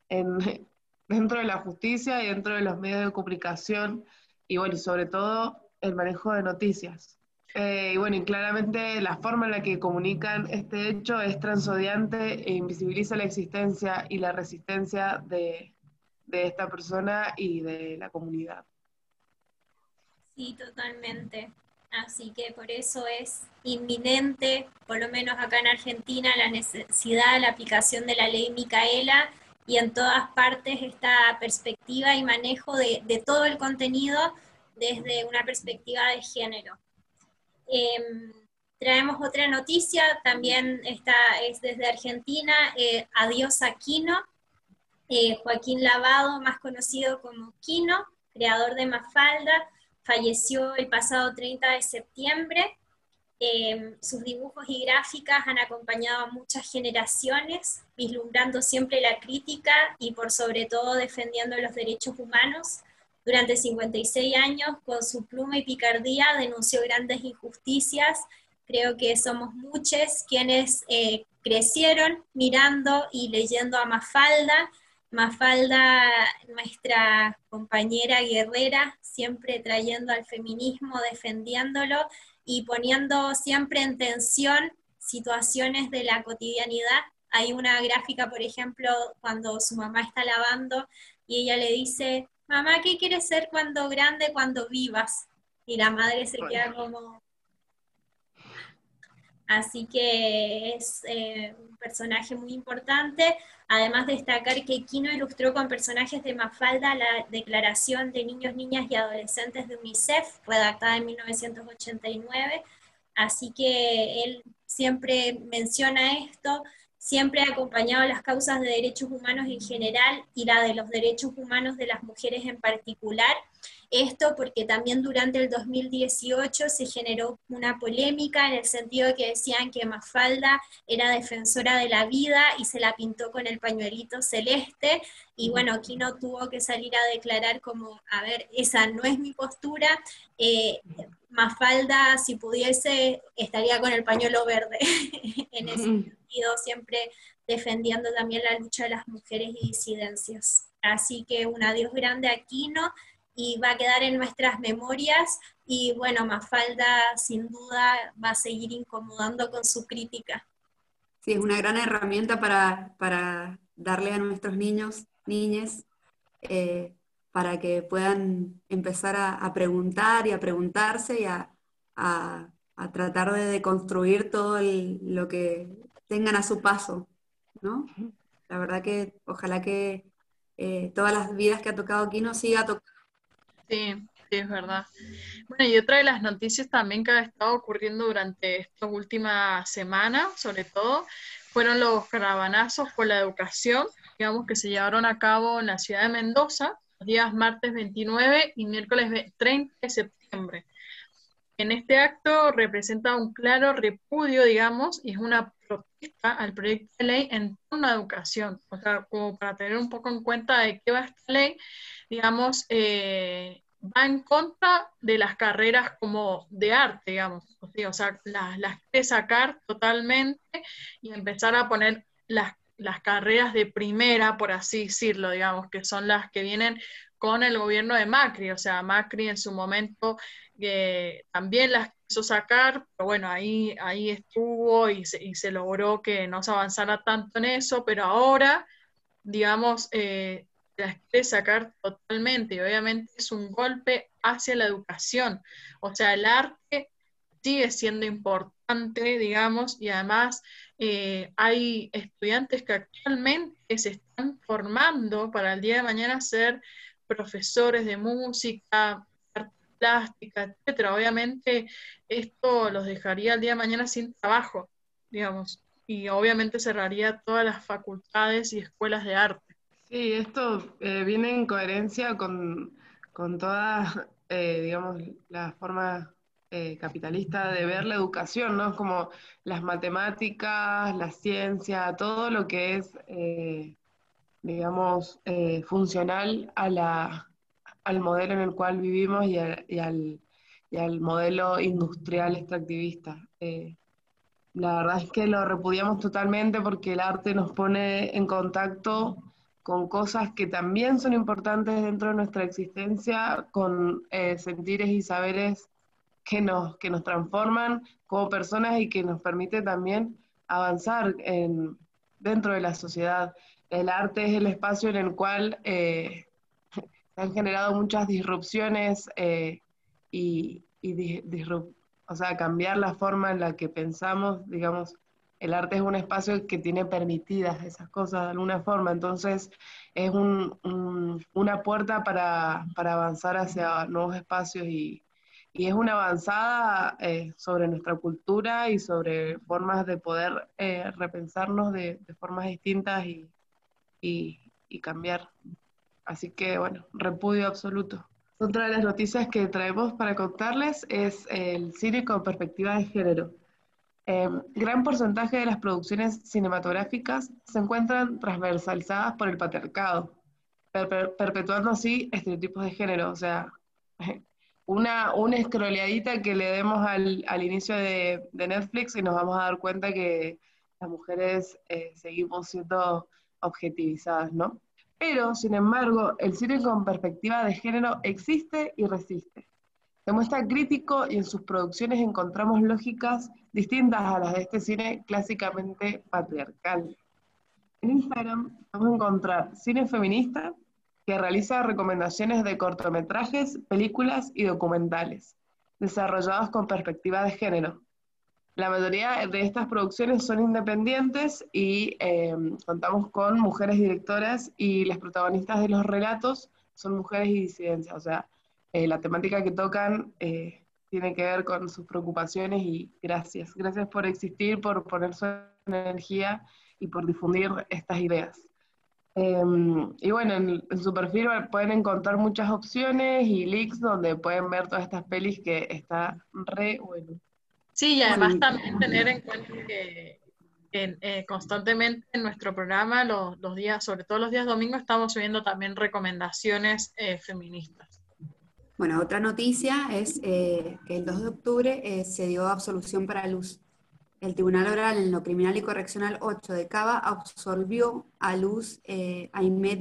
en, (laughs) dentro de la justicia y dentro de los medios de comunicación, y bueno, y sobre todo el manejo de noticias. Eh, y bueno, y claramente la forma en la que comunican este hecho es transodiante e invisibiliza la existencia y la resistencia de, de esta persona y de la comunidad. Sí, totalmente. Así que por eso es inminente, por lo menos acá en Argentina, la necesidad de la aplicación de la ley Micaela y en todas partes esta perspectiva y manejo de, todo el contenido desde una perspectiva de género. Em, traemos otra noticia, también esta es desde Argentina, eh, Adiós Aquino, eh, Joaquín Lavado, más conocido como Quino, creador de Mafalda, falleció el pasado 30 de septiembre. Eh, sus dibujos y gráficas han acompañado a muchas generaciones, vislumbrando siempre la crítica y por sobre todo defendiendo los derechos humanos. Durante 56 años, con su pluma y picardía, denunció grandes injusticias. Creo que somos muchos quienes eh, crecieron mirando y leyendo a Mafalda, Mafalda, nuestra compañera guerrera, siempre trayendo al feminismo, defendiéndolo y poniendo siempre en tensión situaciones de la cotidianidad. Hay una gráfica, por ejemplo, cuando su mamá está lavando y ella le dice, mamá, ¿qué quieres ser cuando grande, cuando vivas? Y la madre se queda como... Así que es eh, un personaje muy importante. Además, destacar que Kino ilustró con personajes de Mafalda la Declaración de Niños, Niñas y Adolescentes de UNICEF, redactada en 1989. Así que él siempre menciona esto, siempre ha acompañado las causas de derechos humanos en general y la de los derechos humanos de las mujeres en particular. Esto porque también durante el 2018 se generó una polémica en el sentido de que decían que Mafalda era defensora de la vida y se la pintó con el pañuelito celeste. Y bueno, Kino tuvo que salir a declarar como, a ver, esa no es mi postura, eh, Mafalda si pudiese estaría con el pañuelo verde. (laughs) En ese sentido, siempre defendiendo también la lucha de las mujeres y disidencias. Así que un adiós grande a Kino y va a quedar en nuestras memorias y bueno, Mafalda sin duda va a seguir incomodando con su crítica. Sí, es una gran herramienta para, para darle a nuestros niños, niñas, eh, para que puedan empezar a, a, preguntar y a preguntarse y a, a, a tratar de deconstruir todo el, lo que tengan a su paso, ¿no? La verdad que ojalá que eh, todas las vidas que ha tocado aquí nos siga tocando. Sí, sí, es verdad. Bueno, y otra de las noticias también que ha estado ocurriendo durante estas últimas semanas, sobre todo, fueron los caravanazos por la educación, digamos, que se llevaron a cabo en la ciudad de Mendoza, los días martes 29 y miércoles 30 de septiembre. En este acto representa un claro repudio, digamos, y es una protesta al proyecto de ley en torno a educación. O sea, como para tener un poco en cuenta de qué va esta ley, digamos, eh, va en contra de las carreras como de arte, digamos. O sea, las, las sacar totalmente y empezar a poner las, las carreras de primera, por así decirlo, digamos, que son las que vienen con el gobierno de Macri. O sea, Macri en su momento eh, también las quiso sacar, pero bueno, ahí, ahí estuvo y se, y se logró que no se avanzara tanto en eso, pero ahora, digamos, eh, las quiere sacar totalmente y obviamente es un golpe hacia la educación. O sea, el arte sigue siendo importante, digamos, y además eh, hay estudiantes que actualmente se están formando para el día de mañana ser profesores de música, plástica, etcétera. Obviamente esto los dejaría el día de mañana sin trabajo, digamos, y obviamente cerraría todas las facultades y escuelas de arte. Sí, esto eh, viene en coherencia con, con toda, eh, digamos, la forma eh, capitalista de ver la educación, ¿no? Como las matemáticas, la ciencia, todo lo que es, digamos, funcional a la, al modelo en el cual vivimos y, a- y al, y al modelo industrial extractivista. Eh, la verdad es que lo repudiamos totalmente porque el arte nos pone en contacto con cosas que también son importantes dentro de nuestra existencia, con eh, sentires y saberes que nos, que nos transforman como personas y que nos permite también avanzar en, dentro de la sociedad. El arte es el espacio en el cual eh, se han generado muchas disrupciones eh, y, y di- disrup- o sea, cambiar la forma en la que pensamos, digamos, el arte es un espacio que tiene permitidas esas cosas de alguna forma, entonces es un- un- una puerta para, avanzar hacia nuevos espacios y, es una avanzada eh, sobre nuestra cultura y sobre formas de poder eh, repensarnos de, formas distintas y cambiar. Así que bueno, repudio absoluto. Otra de las noticias que traemos para contarles es el cine con perspectiva de género. Eh, gran porcentaje de las producciones cinematográficas se encuentran transversalizadas por el patriarcado, per- per- perpetuando así estereotipos de género. O sea, (laughs) una, una escroleadita que le demos al, inicio de, de Netflix y nos vamos a dar cuenta que las mujeres eh, seguimos siendo objetivizadas, ¿no? Pero, sin embargo, el cine con perspectiva de género existe y resiste. Se muestra crítico y en sus producciones encontramos lógicas distintas a las de este cine clásicamente patriarcal. En Instagram podemos encontrar cine feminista que realiza recomendaciones de cortometrajes, películas y documentales, desarrollados con perspectiva de género. La mayoría de estas producciones son independientes y eh, contamos con mujeres directoras y las protagonistas de los relatos son mujeres y disidencias, o sea, eh, la temática que tocan eh, tiene que ver con sus preocupaciones y gracias. Gracias por existir, por poner su energía y por difundir estas ideas. Eh, y bueno, en, en, su perfil pueden encontrar muchas opciones y links donde pueden ver todas estas pelis que está re bueno. Sí, y además también tener en cuenta que en, eh, constantemente en nuestro programa, los, los, días, sobre todo los días domingos, estamos subiendo también recomendaciones eh, feministas. Bueno, otra noticia es eh, que el 2 de octubre eh, se dio absolución para Luz. El Tribunal Oral en lo Criminal y Correccional 8 de Cava absolvió a Luz eh, Aimé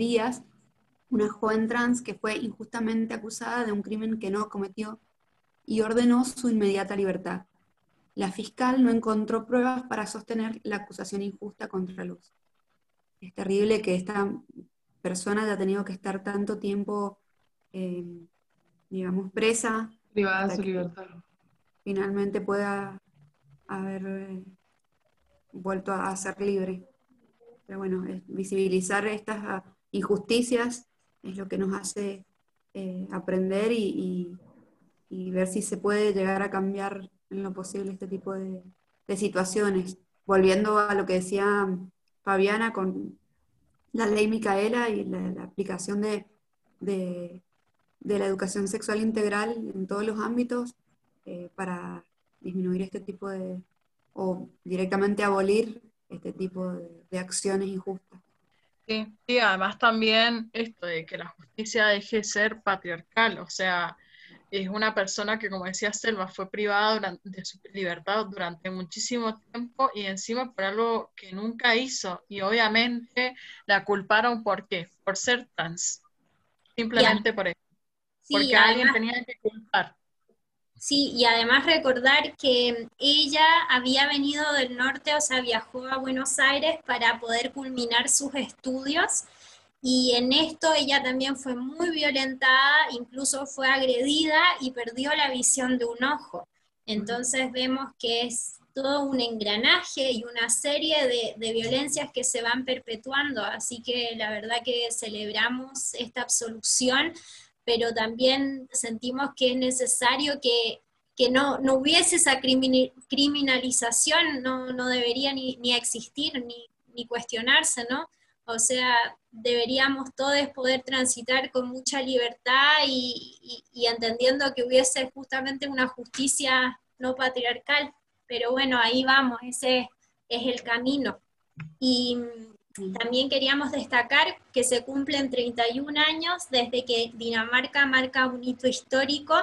una joven trans que fue injustamente acusada de un crimen que no cometió y ordenó su inmediata libertad. La fiscal no encontró pruebas para sostener la acusación injusta contra Luz. Es terrible que esta persona haya tenido que estar tanto tiempo eh, digamos, presa. Privada de su libertad. Finalmente pueda haber eh, vuelto a, ser libre. Pero bueno, es, visibilizar estas uh, injusticias es lo que nos hace eh, aprender y, y, y, ver si se puede llegar a cambiar en lo posible este tipo de, de situaciones. Volviendo a lo que decía Fabiana con la ley Micaela y la, la aplicación de, de de la educación sexual integral en todos los ámbitos eh, para disminuir este tipo de, o directamente abolir este tipo de, de, acciones injustas. Sí, sí, además también esto de que la justicia deje de ser patriarcal, o sea, es una persona que, como decía Selva, fue privada durante, de su libertad durante muchísimo tiempo y encima por algo que nunca hizo, y obviamente la culparon por qué, por ser trans, simplemente por eso. Sí, porque además, alguien tenía que culpar. Sí, y además recordar que ella había venido del norte, o sea, viajó a Buenos Aires para poder culminar sus estudios. Y en esto ella también fue muy violentada, incluso fue agredida y perdió la visión de un ojo. Entonces vemos que es todo un engranaje y una serie de, de, violencias que se van perpetuando. Así que la verdad que celebramos esta absolución pero también sentimos que es necesario que, que no, no, hubiese esa criminalización, no, no debería ni, ni existir, ni, ni, cuestionarse, ¿no? O sea, deberíamos todos poder transitar con mucha libertad y, y, y entendiendo que hubiese justamente una justicia no patriarcal, pero bueno, ahí vamos, ese es el camino. Y, También queríamos destacar que se cumplen 31 años desde que Dinamarca marca un hito histórico.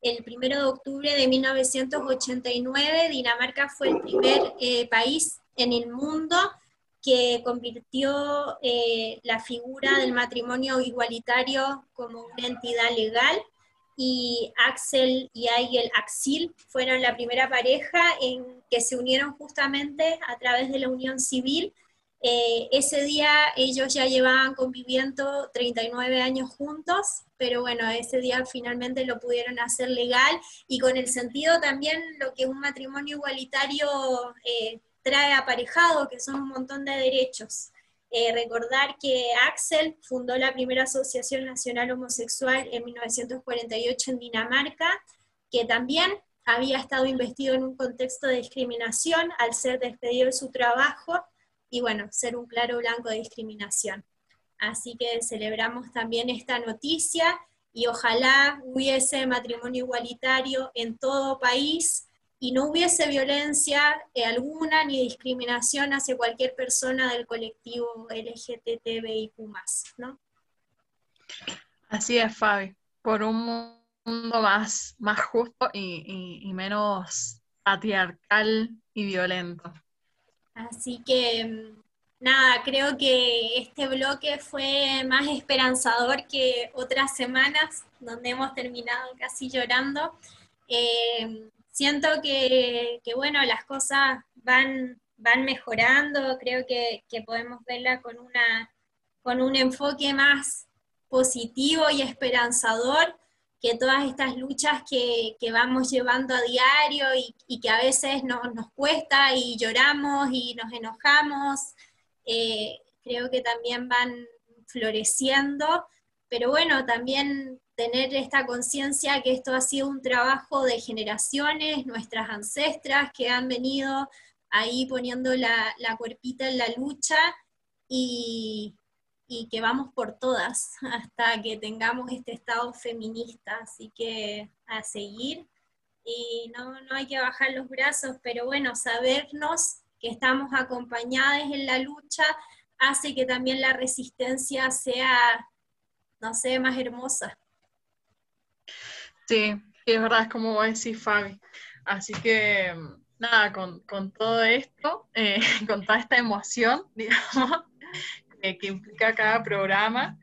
El 1 de octubre de 1989, Dinamarca fue el primer eh, país en el mundo que convirtió eh, la figura del matrimonio igualitario como una entidad legal y Axel y Aigel Axil fueron la primera pareja en que se unieron justamente a través de la unión civil. Eh, ese día ellos ya llevaban conviviendo 39 años juntos, pero bueno, ese día finalmente lo pudieron hacer legal y con el sentido también lo que un matrimonio igualitario eh, trae aparejado, que son un montón de derechos. Eh, recordar que Axel fundó la primera Asociación Nacional Homosexual en 1948 en Dinamarca, que también había estado investido en un contexto de discriminación al ser despedido de su trabajo y bueno, ser un claro blanco de discriminación. Así que celebramos también esta noticia y ojalá hubiese matrimonio igualitario en todo país y no hubiese violencia eh, alguna ni discriminación hacia cualquier persona del colectivo LGTBIQ+, ¿no? Así es, Fabi, por un mundo más, más justo y, y menos patriarcal y violento. Así que, mm, nada, creo que este bloque fue más esperanzador que otras semanas, donde hemos terminado casi llorando. Eh, siento que, bueno, las cosas van, van mejorando, creo que, podemos verla con, una, con un enfoque más positivo y esperanzador que todas estas luchas que, vamos llevando a diario y, que a veces nos cuesta y lloramos y nos enojamos, eh, creo que también van floreciendo, pero bueno, también tener esta conciencia que esto ha sido un trabajo de generaciones, nuestras ancestras que han venido ahí poniendo la, cuerpita en la lucha y, que vamos por todas (laughs) hasta que tengamos este estado feminista. Así que a seguir y no, no hay que bajar los brazos, pero bueno, sabernos que estamos acompañadas en la lucha hace que también la resistencia sea, no sé, más hermosa. Sí, es verdad, es como vos decís, Fabi. Así que, nada, con, todo esto, eh, (laughs) con toda esta emoción, (laughs) digamos, que implica cada programa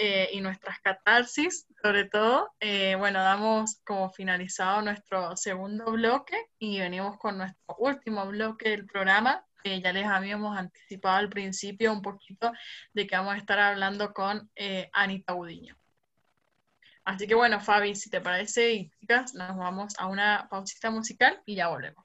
eh, y nuestras catarsis, sobre todo, eh, bueno, damos como finalizado nuestro segundo bloque y venimos con nuestro último bloque del programa. ya les habíamos anticipado al principio un poquito de que vamos a estar hablando con Anita Budiño. Así que bueno, Fabi, si te parece, y chicas, nos vamos a una pausita musical y ya volvemos.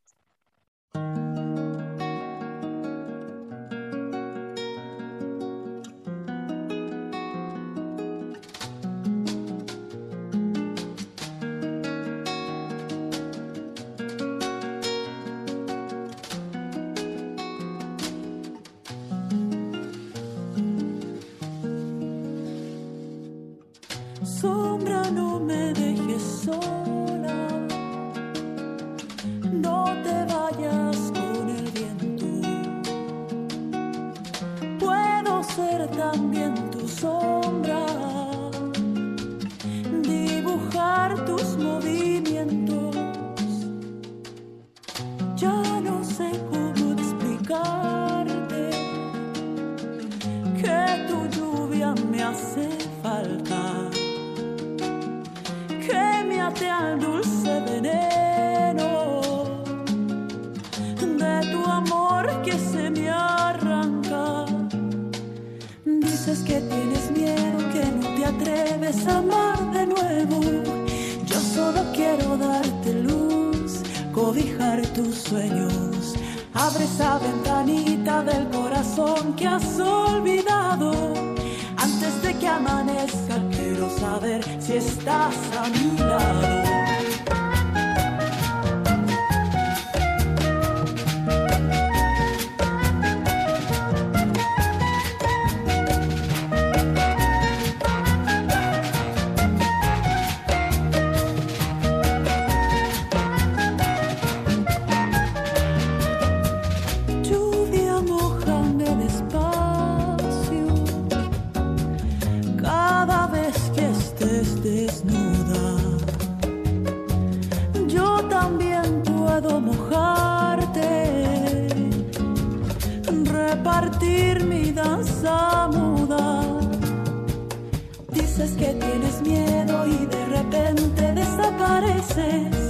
Veces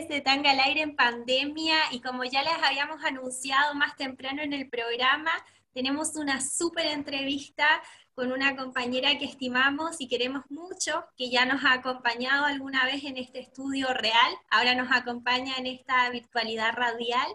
3 de Tanga al Aire en pandemia y como ya les habíamos anunciado más temprano en el programa, tenemos una súper entrevista con una compañera que estimamos y queremos mucho, que ya nos ha acompañado alguna vez en este estudio real, ahora nos acompaña en esta virtualidad radial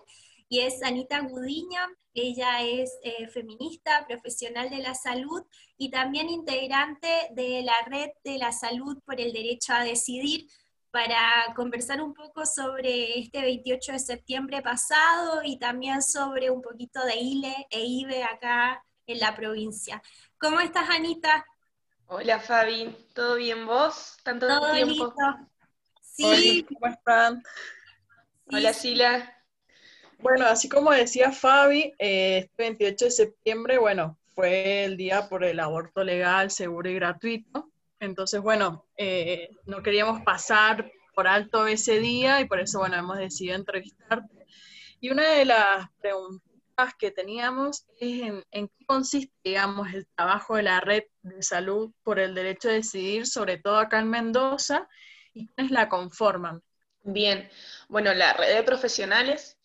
y es Anita Gudiño. Ella es eh, feminista, profesional de la salud y también integrante de la Red de la Salud por el Derecho a Decidir, para conversar un poco sobre este 28 de septiembre pasado y también sobre un poquito de ILE e IBE acá en la provincia. ¿Cómo estás, Anita? Hola Fabi, ¿todo bien vos? ¿Tanto ¿Todo tiempo? listo? Hola, Sí, ¿cómo están? sí, Hola. Sila. Bueno, así como decía Fabi, eh, este 28 de septiembre, bueno, fue el día por el aborto legal, seguro y gratuito. Entonces, bueno, eh, no queríamos pasar por alto ese día y por eso, bueno, hemos decidido entrevistarte. Y una de las preguntas que teníamos es en, qué consiste, digamos, el trabajo de la red de salud por el derecho a decidir, sobre todo acá en Mendoza, y quiénes la conforman. Bien, bueno, la red de profesionales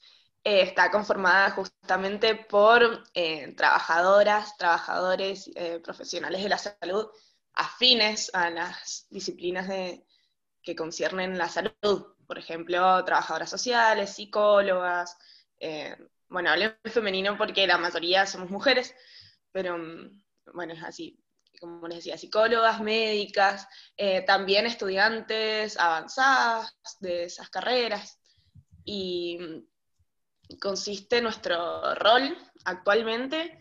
eh, está conformada justamente por eh, trabajadoras, trabajadores, eh, profesionales de la salud afines a las disciplinas de, que conciernen la salud. Por ejemplo, trabajadoras sociales, psicólogas. eh, bueno, hablo en femenino porque la mayoría somos mujeres, pero mm, bueno, es así. Como les decía, psicólogas, médicas, eh, también estudiantes avanzadas de esas carreras. Y mm, consiste nuestro rol actualmente,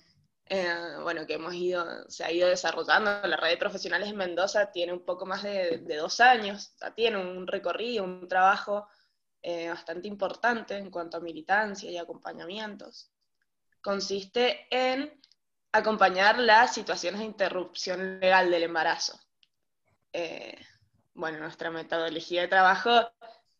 eh, bueno, que hemos ido, se ha ido desarrollando, la red de profesionales en Mendoza tiene un poco más de, dos años, tiene un recorrido, un trabajo eh, bastante importante en cuanto a militancia y acompañamientos. Consiste en acompañar las situaciones de interrupción legal del embarazo. Eh, bueno, nuestra metodología de trabajo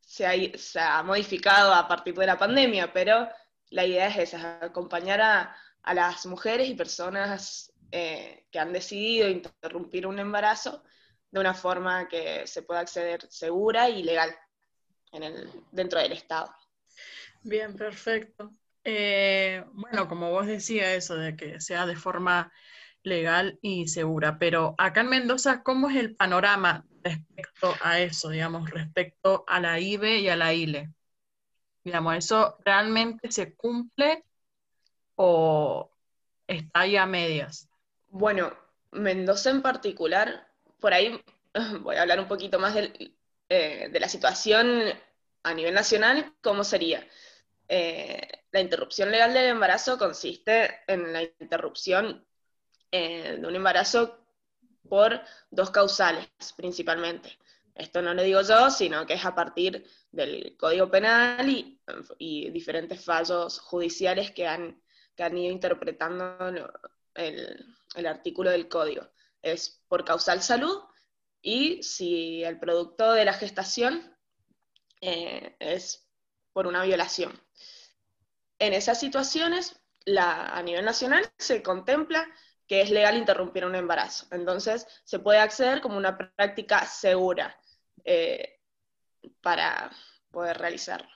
se ha, se ha, modificado a partir de la pandemia, pero la idea es esa, acompañar a, a las mujeres y personas eh, que han decidido interrumpir un embarazo de una forma que se pueda acceder segura y legal dentro del Estado. Bien, perfecto. Eh, bueno, como vos decías, eso de que sea de forma legal y segura, pero acá en Mendoza, ¿cómo es el panorama respecto a eso, digamos, respecto a la IBE y a la ILE? Digamos, ¿eso realmente se cumple o está ahí a medias? Bueno, Mendoza en particular, por ahí (laughs) voy a hablar un poquito más del, eh, de la situación a nivel nacional, ¿cómo sería? Eh, la interrupción legal del embarazo consiste en la interrupción eh, de un embarazo por dos causales, principalmente. Esto no lo digo yo, sino que es a partir del Código Penal y, y diferentes fallos judiciales que han, que han ido interpretando el, artículo del código. Es por causal salud y si el producto de la gestación eh, es por una violación. En esas situaciones, a nivel nacional se contempla que es legal interrumpir un embarazo. Entonces, se puede acceder como una práctica segura eh, para poder realizarlo.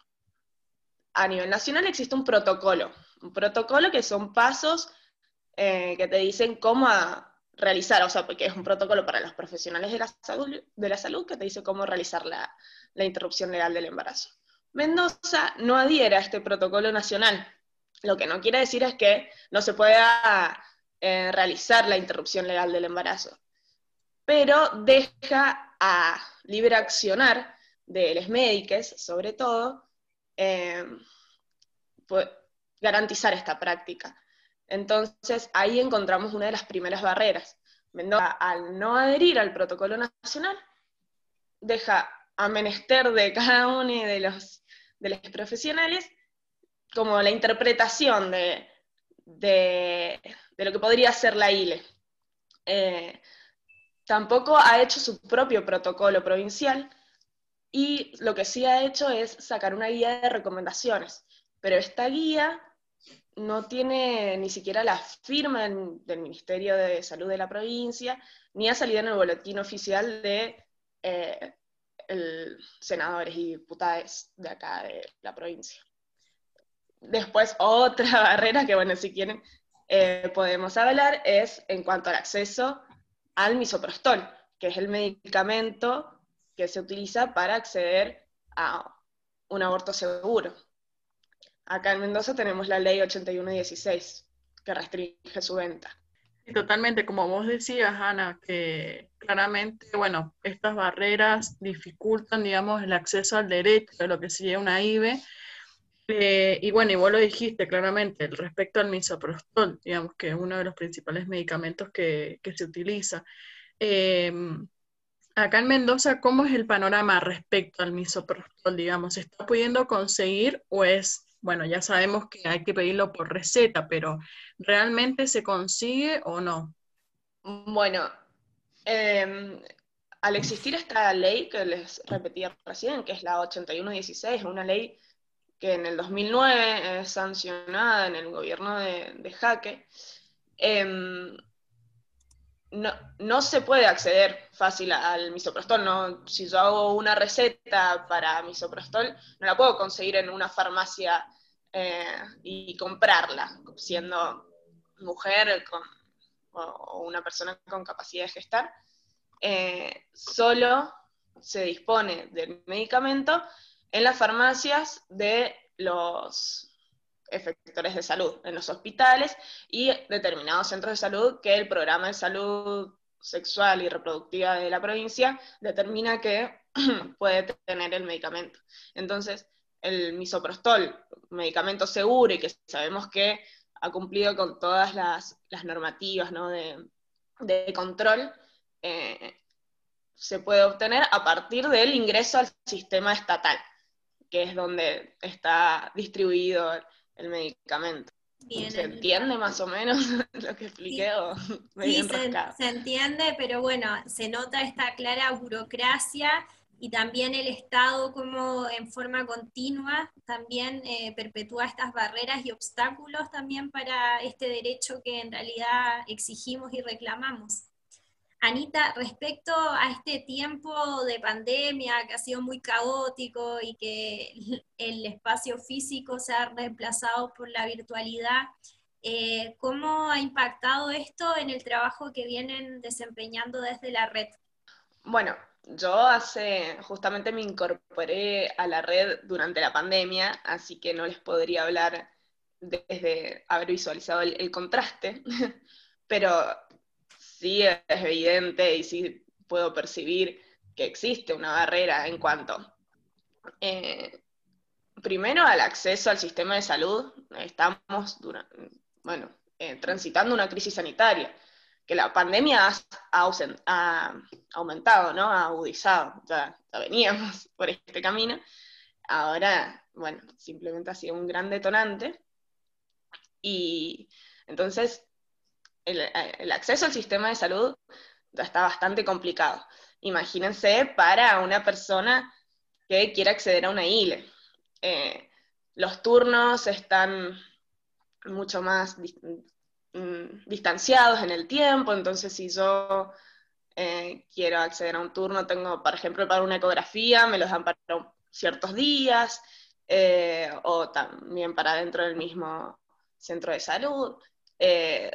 A nivel nacional existe un protocolo, un protocolo que son pasos eh, que te dicen cómo realizar, o sea, porque es un protocolo para los profesionales de la salud, de la salud que te dice cómo realizar la, la interrupción legal del embarazo. Mendoza no adhiere a este protocolo nacional, lo que no quiere decir es que no se pueda eh, realizar la interrupción legal del embarazo, pero deja a libre accionar de los médicos, sobre todo, eh, pues, garantizar esta práctica. Entonces, ahí encontramos una de las primeras barreras. Mendoza, al no adherir al protocolo nacional, deja a menester de cada uno de los, de los profesionales como la interpretación de, de, de lo que podría ser la ILE. Eh, tampoco ha hecho su propio protocolo provincial y lo que sí ha hecho es sacar una guía de recomendaciones, pero esta guía no tiene ni siquiera la firma del, Ministerio de Salud de la provincia, ni ha salido en el boletín oficial de eh, senadores y diputados de acá de la provincia. Después, otra (laughs) barrera que, bueno, si quieren, eh, podemos hablar es en cuanto al acceso al misoprostol, que es el medicamento que se utiliza para acceder a un aborto seguro. Acá en Mendoza tenemos la ley 8116, que restringe su venta. Y totalmente, como vos decías, Ana, que claramente, bueno, estas barreras dificultan, digamos, el acceso al derecho de lo que sería una IBE. Eh, y bueno, y vos lo dijiste claramente, respecto al misoprostol, digamos que es uno de los principales medicamentos que, que se utiliza. Eh, acá en Mendoza, ¿cómo es el panorama respecto al misoprostol, digamos? ¿Se está pudiendo conseguir o es, bueno, ya sabemos que hay que pedirlo por receta, pero ¿realmente se consigue o no? Bueno, eh, al existir esta ley que les repetí recién, que es la 8116, una ley que en el 2009 es sancionada en el gobierno de, Jaque, eh, no, no, se puede acceder fácil al misoprostol. No, si yo hago una receta para misoprostol, no la puedo conseguir en una farmacia eh, y comprarla, siendo mujer con, o, una persona con capacidad de gestar. Eh, solo se dispone del medicamento en las farmacias de los efectores de salud, en los hospitales y determinados centros de salud que el programa de salud sexual y reproductiva de la provincia determina que (clears throat) puede tener el medicamento. Entonces, el misoprostol, medicamento seguro y que sabemos que ha cumplido con todas las, normativas ¿no? de, de, control, eh, se puede obtener a partir del ingreso al sistema estatal, que es donde está distribuido el medicamento. Bien, ¿Se entiende más o menos (laughs) lo que expliqué? Sí, o (laughs) medio sí se, se, entiende, pero bueno, se nota esta clara burocracia y también el Estado como en forma continua también eh, perpetúa estas barreras y obstáculos también para este derecho que en realidad exigimos y reclamamos. Anita, respecto a este tiempo de pandemia que ha sido muy caótico y que el espacio físico se ha reemplazado por la virtualidad, eh, ¿cómo ha impactado esto en el trabajo que vienen desempeñando desde la red? Bueno, yo hace, justamente me incorporé a la red durante la pandemia, así que no les podría hablar desde haber visualizado el, el contraste, (laughs) pero sí es evidente y sí puedo percibir que existe una barrera en cuanto, eh, primero, al acceso al sistema de salud. Estamos, durante, bueno, eh, transitando una crisis sanitaria, que la pandemia ha, ha, aumentado, ¿no? Ha agudizado, ya, ya, veníamos (laughs) por este camino. Ahora, bueno, simplemente ha sido un gran detonante. Y entonces el, el, acceso al sistema de salud está bastante complicado. Imagínense para una persona que quiera acceder a una ILE. Eh, los turnos están mucho más mm, distanciados en el tiempo, entonces si yo eh, quiero acceder a un turno, tengo, por ejemplo, para una ecografía, me los dan para ciertos días, eh, o también para dentro del mismo centro de salud. Eh,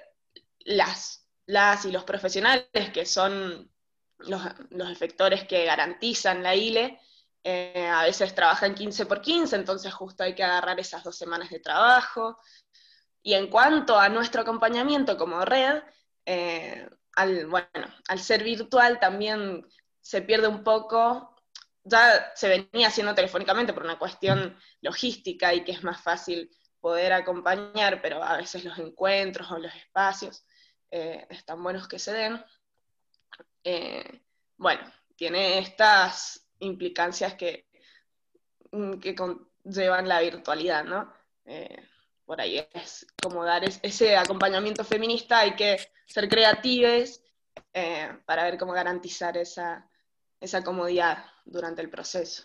las, las y los profesionales que son los, los efectores que garantizan la ILE, eh, a veces trabajan 15 por 15, entonces justo hay que agarrar esas dos semanas de trabajo. Y en cuanto a nuestro acompañamiento como red, eh, al, bueno, al ser virtual también se pierde un poco, ya se venía haciendo telefónicamente por una cuestión logística y que es más fácil poder acompañar, pero a veces los encuentros o los espacios eh, están buenos que se den. Eh, bueno, tiene estas implicancias que, mm, que conllevan la virtualidad, ¿no? Eh, por ahí es como dar es- ese acompañamiento feminista, hay que ser creativos eh, para ver cómo garantizar esa, esa comodidad durante el proceso.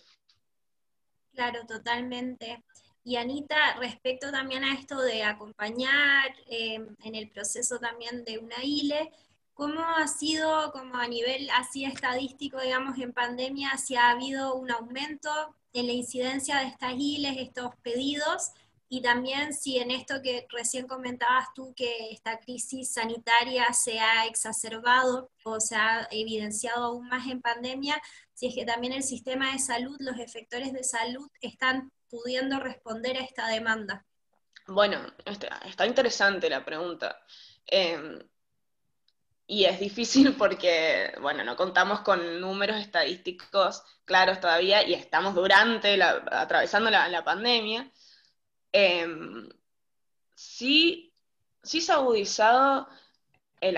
Claro, totalmente. Y Anita, respecto también a esto de acompañar eh, en el proceso también de una ILE, ¿cómo ha sido como a nivel así estadístico, digamos, en pandemia, si ha habido un aumento en la incidencia de estas ILES, estos pedidos? Y también si en esto que recién comentabas tú, que esta crisis sanitaria se ha exacerbado o se ha evidenciado aún más en pandemia, si es que también el sistema de salud, los efectores de salud están pudiendo responder a esta demanda. Bueno, está, está interesante la pregunta. Eh, y es difícil (laughs) porque, bueno, no contamos con números estadísticos claros todavía y estamos durante, atravesando la, pandemia. Eh, sí, sí se ha agudizado el,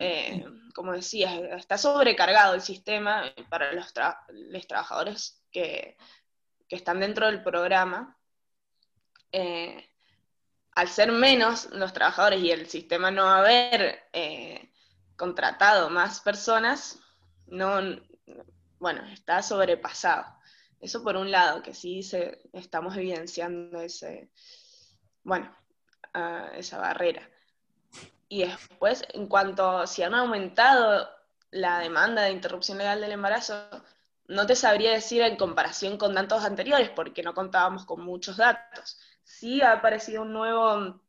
eh, como decía, está sobrecargado el sistema para los, los trabajadores que, que están dentro del programa. Eh, al ser menos los trabajadores y el sistema no haber eh, contratado más personas, no, bueno, está sobrepasado. Eso por un lado, que sí se, estamos evidenciando ese, bueno, ah, esa barrera. Y después, en cuanto si han aumentado la demanda de interrupción legal del embarazo, no te sabría decir en comparación con datos anteriores, porque no contábamos con muchos datos. Sí ha aparecido un nuevo,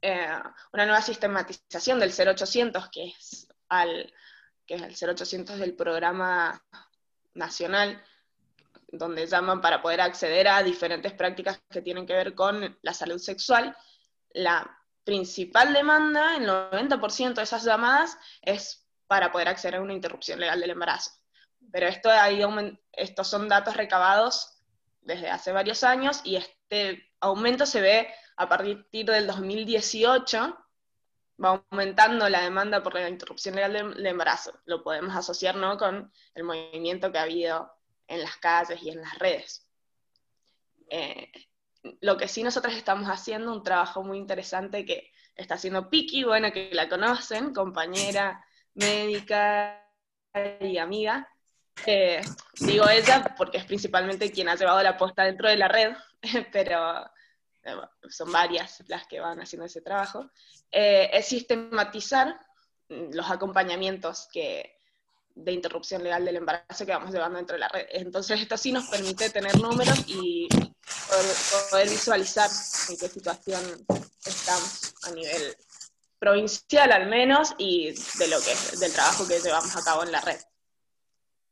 eh, una nueva sistematización del 0800, que es, al, que es el 0800 del programa nacional, donde llaman para poder acceder a diferentes prácticas que tienen que ver con la salud sexual. La principal demanda, el 90% de esas llamadas, es para poder acceder a una interrupción legal del embarazo. Pero esto ha ido estos son datos recabados desde hace varios años y este aumento se ve a partir del 2018, va aumentando la demanda por la interrupción legal del embarazo. Lo podemos asociar ¿no? con el movimiento que ha habido en las calles y en las redes. Eh, lo que sí nosotros estamos haciendo, un trabajo muy interesante que está haciendo Piki, bueno, que la conocen, compañera médica y amiga. Eh, digo ella porque es principalmente quien ha llevado la posta dentro de la red, (laughs) pero eh, son varias las que van haciendo ese trabajo. Eh, es sistematizar mm, los acompañamientos que, de interrupción legal del embarazo que vamos llevando dentro de la red. Entonces esto sí nos permite tener números y poder visualizar en qué situación estamos a nivel provincial al menos y de lo que del trabajo que llevamos a cabo en la red.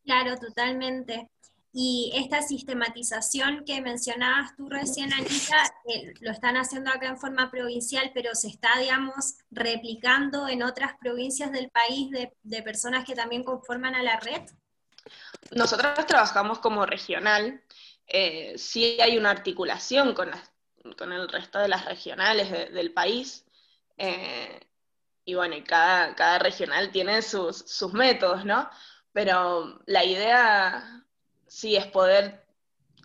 Claro, totalmente. Y esta sistematización que mencionabas tú recién, Anita, eh, lo están haciendo acá en forma provincial, pero se está, digamos, replicando en otras provincias del país de, personas que también conforman a la red. Nosotros trabajamos como regional, eh, sí hay una articulación con, el resto de las regionales de- del país, eh, y bueno, cada, regional tiene sus métodos, ¿no? Pero la idea sí es poder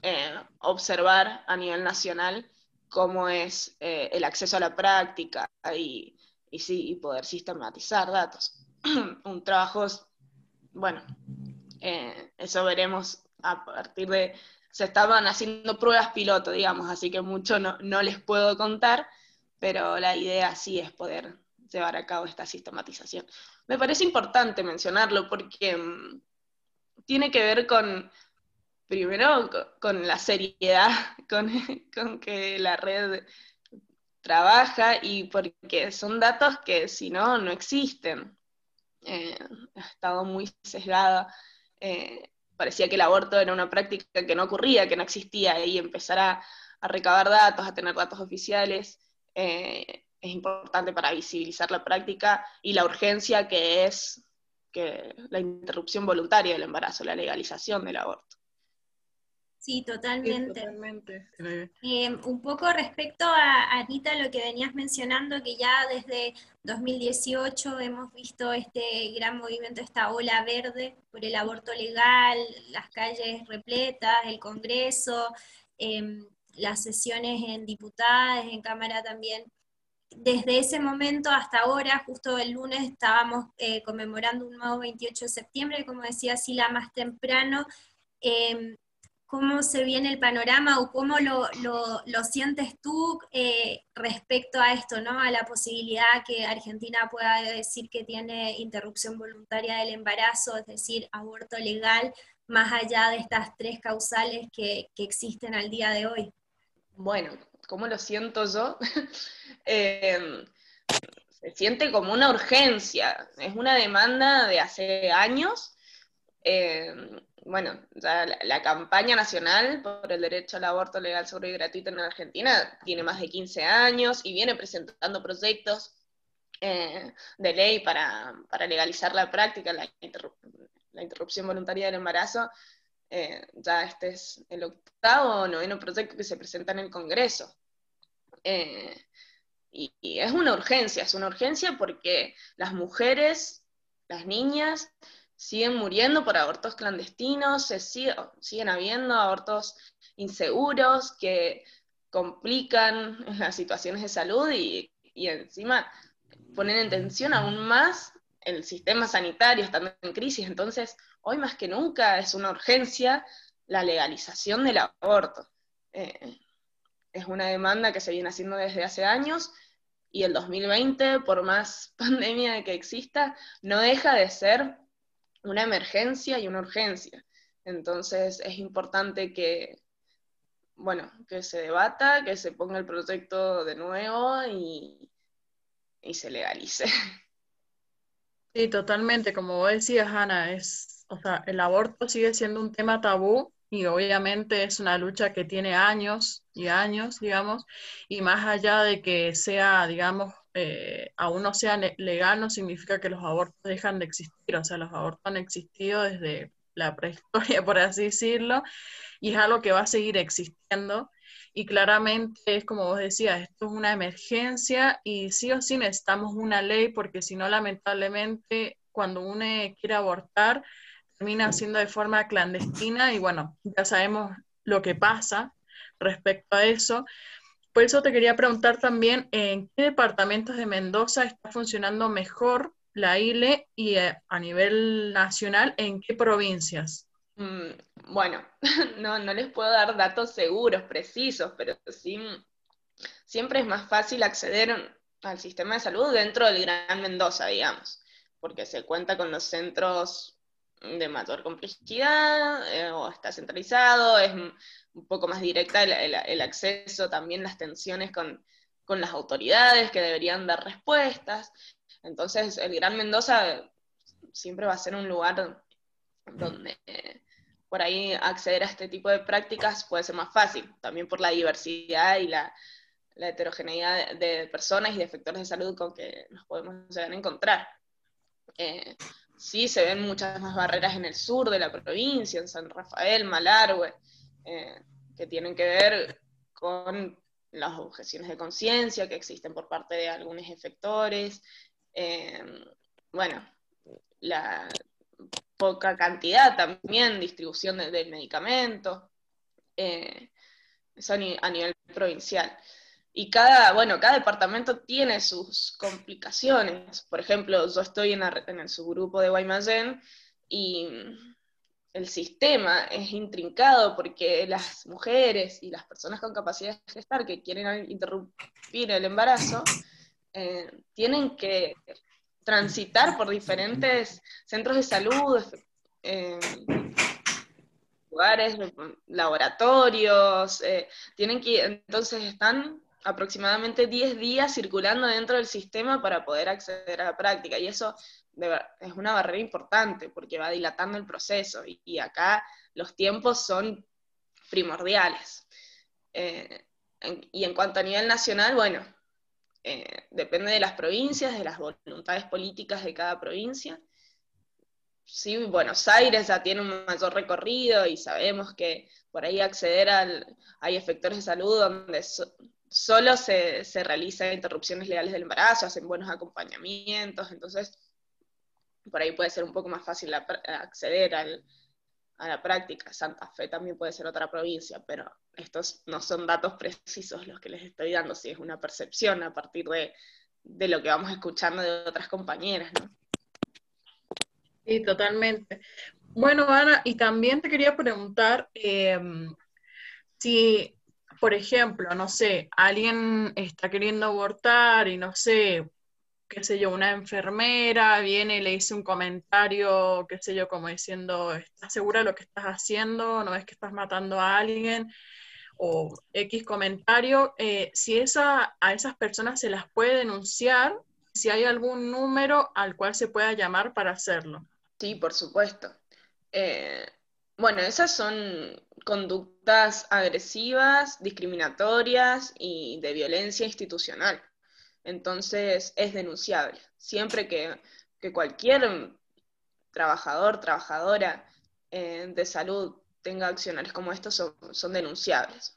eh, observar a nivel nacional cómo es eh, el acceso a la práctica y, sí, y poder sistematizar datos. (clears throat) Un trabajo, bueno, eh, eso veremos a partir de... Se estaban haciendo pruebas piloto, digamos, así que mucho no les puedo contar, pero la idea sí es poder llevar a cabo esta sistematización. Me parece importante mencionarlo porque mm, tiene que ver con, primero, co- con la seriedad (laughs) con, con que la red trabaja y porque son datos que si no, no existen. Eh, ha estado muy sesgada. eh, parecía que el aborto era una práctica que no ocurría, que no existía, y empezar a, a recabar datos, a tener datos oficiales, eh, es importante para visibilizar la práctica y la urgencia que es que la interrupción voluntaria del embarazo, la legalización del aborto. Sí, Sí, totalmente. totalmente. Eh, Eh, un poco respecto a Anita, lo que venías mencionando, que ya desde 2018 hemos visto este gran movimiento, esta ola verde por el aborto legal, las calles repletas, el Congreso, em, las sesiones en diputadas, en Cámara también. Desde ese momento hasta ahora, justo el lunes estábamos eh, conmemorando un nuevo 28 de septiembre, como decía Sila más temprano. em, cómo se viene el panorama o cómo lo, lo- sientes tú eh, respecto a esto, ¿no? A la posibilidad que Argentina pueda decir que tiene interrupción voluntaria del embarazo, es decir, aborto legal, más allá de estas tres causales que, que existen al día de hoy. Bueno, ¿cómo lo siento yo? (laughs) Eh, se siente como una urgencia, es una demanda de hace años. Eh, bueno, ya la, campaña nacional por el derecho al aborto legal, seguro y gratuito en Argentina tiene más de 15 años y viene presentando proyectos eh, de ley para, legalizar la práctica, la interrupción voluntaria del embarazo. Eh, ya este es el octavo o noveno proyecto que se presenta en el Congreso. Eh, y, es una urgencia, es una urgencia porque las mujeres, las niñas, siguen muriendo por abortos clandestinos, sigue- siguen habiendo abortos inseguros que complican (laughs) las situaciones de salud y, y encima ponen en tensión aún más el sistema sanitario estando en crisis. Entonces, hoy más que nunca es una urgencia la legalización del aborto. Eh, es una demanda que se viene haciendo desde hace años y el 2020, por más (laughs) pandemia que exista, no deja de ser una emergencia y una urgencia. Entonces es importante que, bueno, que se debata, que se ponga el proyecto de nuevo y, y se legalice. (laughs) Sí, totalmente, como vos decías, Ana, es, o sea, el aborto sigue siendo un tema tabú y obviamente es una lucha que tiene años y años, digamos, y más allá de que sea, digamos, eh, aún no sea legal, no significa que los abortos dejan de existir, o sea, los abortos han existido desde la (laughs) prehistoria, por así decirlo, y es algo que va a seguir existiendo. Y claramente es como vos decías, esto es una emergencia y sí o sí necesitamos una ley porque si no, lamentablemente, cuando uno quiere abortar, termina siendo de forma clandestina y bueno, ya sabemos lo que pasa respecto a eso. Por eso te quería preguntar también en qué departamentos de Mendoza está funcionando mejor la ILE y eh, a nivel nacional, en qué provincias. Mm, Bueno, (laughs) no, no les puedo dar datos seguros, precisos, pero sí siempre es más fácil acceder al sistema de salud dentro del Gran Mendoza, digamos, porque se cuenta con los centros de mayor complejidad, eh, o está centralizado, es un poco más directa el, el- el acceso, también las tensiones con, con las autoridades que deberían dar respuestas. Entonces, el Gran Mendoza siempre va a ser un lugar donde por ahí acceder a este tipo de prácticas puede ser más fácil, también por la diversidad y la, heterogeneidad de, de personas y de factores de salud con que nos podemos llegar a encontrar. Eh, sí, se ven muchas más barreras en el sur de la provincia, en San Rafael, Malargüe, eh, que tienen que ver con las objeciones de conciencia que existen por parte de algunos efectores. eh, bueno, la poca cantidad también, distribución de, del medicamento, eh, eso a, ni- a nivel provincial. Y cada, bueno, cada departamento tiene sus complicaciones. Por ejemplo, yo estoy en, en el subgrupo de Guaymallén y el sistema es intrincado porque las mujeres y las personas con capacidad de gestar que quieren interrumpir el embarazo eh, tienen que transitar por diferentes centros de salud, eh, lugares, laboratorios, eh, tienen que, entonces están aproximadamente 10 días circulando dentro del sistema para poder acceder a la práctica. Y eso es una barrera importante porque va dilatando el proceso. Y, y acá los tiempos son primordiales. Eh, en- y en cuanto a nivel nacional, bueno, eh, depende de las provincias, de las voluntades políticas de cada provincia. Sí, Buenos Aires ya tiene un mayor recorrido y sabemos que por ahí acceder al, hay efectores de salud donde so- solo se, se realizan interrupciones legales del embarazo, hacen buenos acompañamientos, entonces por ahí puede ser un poco más fácil acceder al- a la práctica. Santa Fe también puede ser otra provincia, pero estos no son datos precisos los que les estoy dando, si es una percepción a partir de, de lo que vamos escuchando de otras compañeras, ¿no? Sí, totalmente. Bueno, Ana, y también te quería preguntar em, si, por ejemplo, no sé, alguien está queriendo abortar y no sé, qué sé yo, una enfermera viene y le dice un comentario, qué sé yo, como diciendo, ¿estás segura de lo que estás haciendo? ¿No ves que estás matando a alguien? O X comentario, eh, si esa, a esas personas se las puede denunciar, si hay algún número al cual se pueda llamar para hacerlo. Sí, por supuesto. Eh, bueno, esas son conductas agresivas, discriminatorias y de violencia institucional. Entonces es denunciable. Siempre que, que cualquier trabajador, trabajadora eh, de salud tenga acciones como estos, son, son denunciables.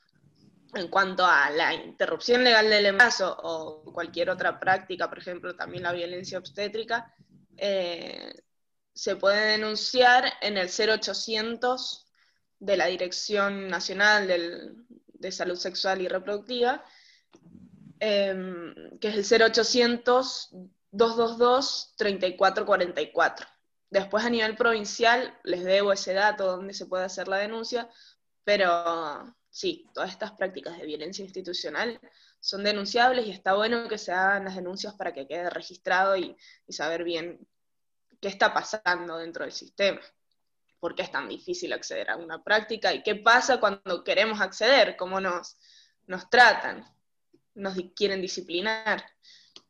En cuanto a la interrupción legal del embarazo o cualquier otra práctica, por ejemplo, también la violencia obstétrica, eh, se puede denunciar en el 0800 de la Dirección Nacional del- de Salud Sexual y Reproductiva, em, que es el 0800 222 3444. Después a nivel provincial les debo ese dato donde se puede hacer la denuncia, pero sí, todas estas prácticas de violencia institucional son denunciables y está bueno que se hagan las denuncias para que quede registrado y, y saber bien qué está pasando dentro del sistema, por qué es tan difícil acceder a una práctica y qué pasa cuando queremos acceder, cómo nos, nos tratan, nos quieren disciplinar.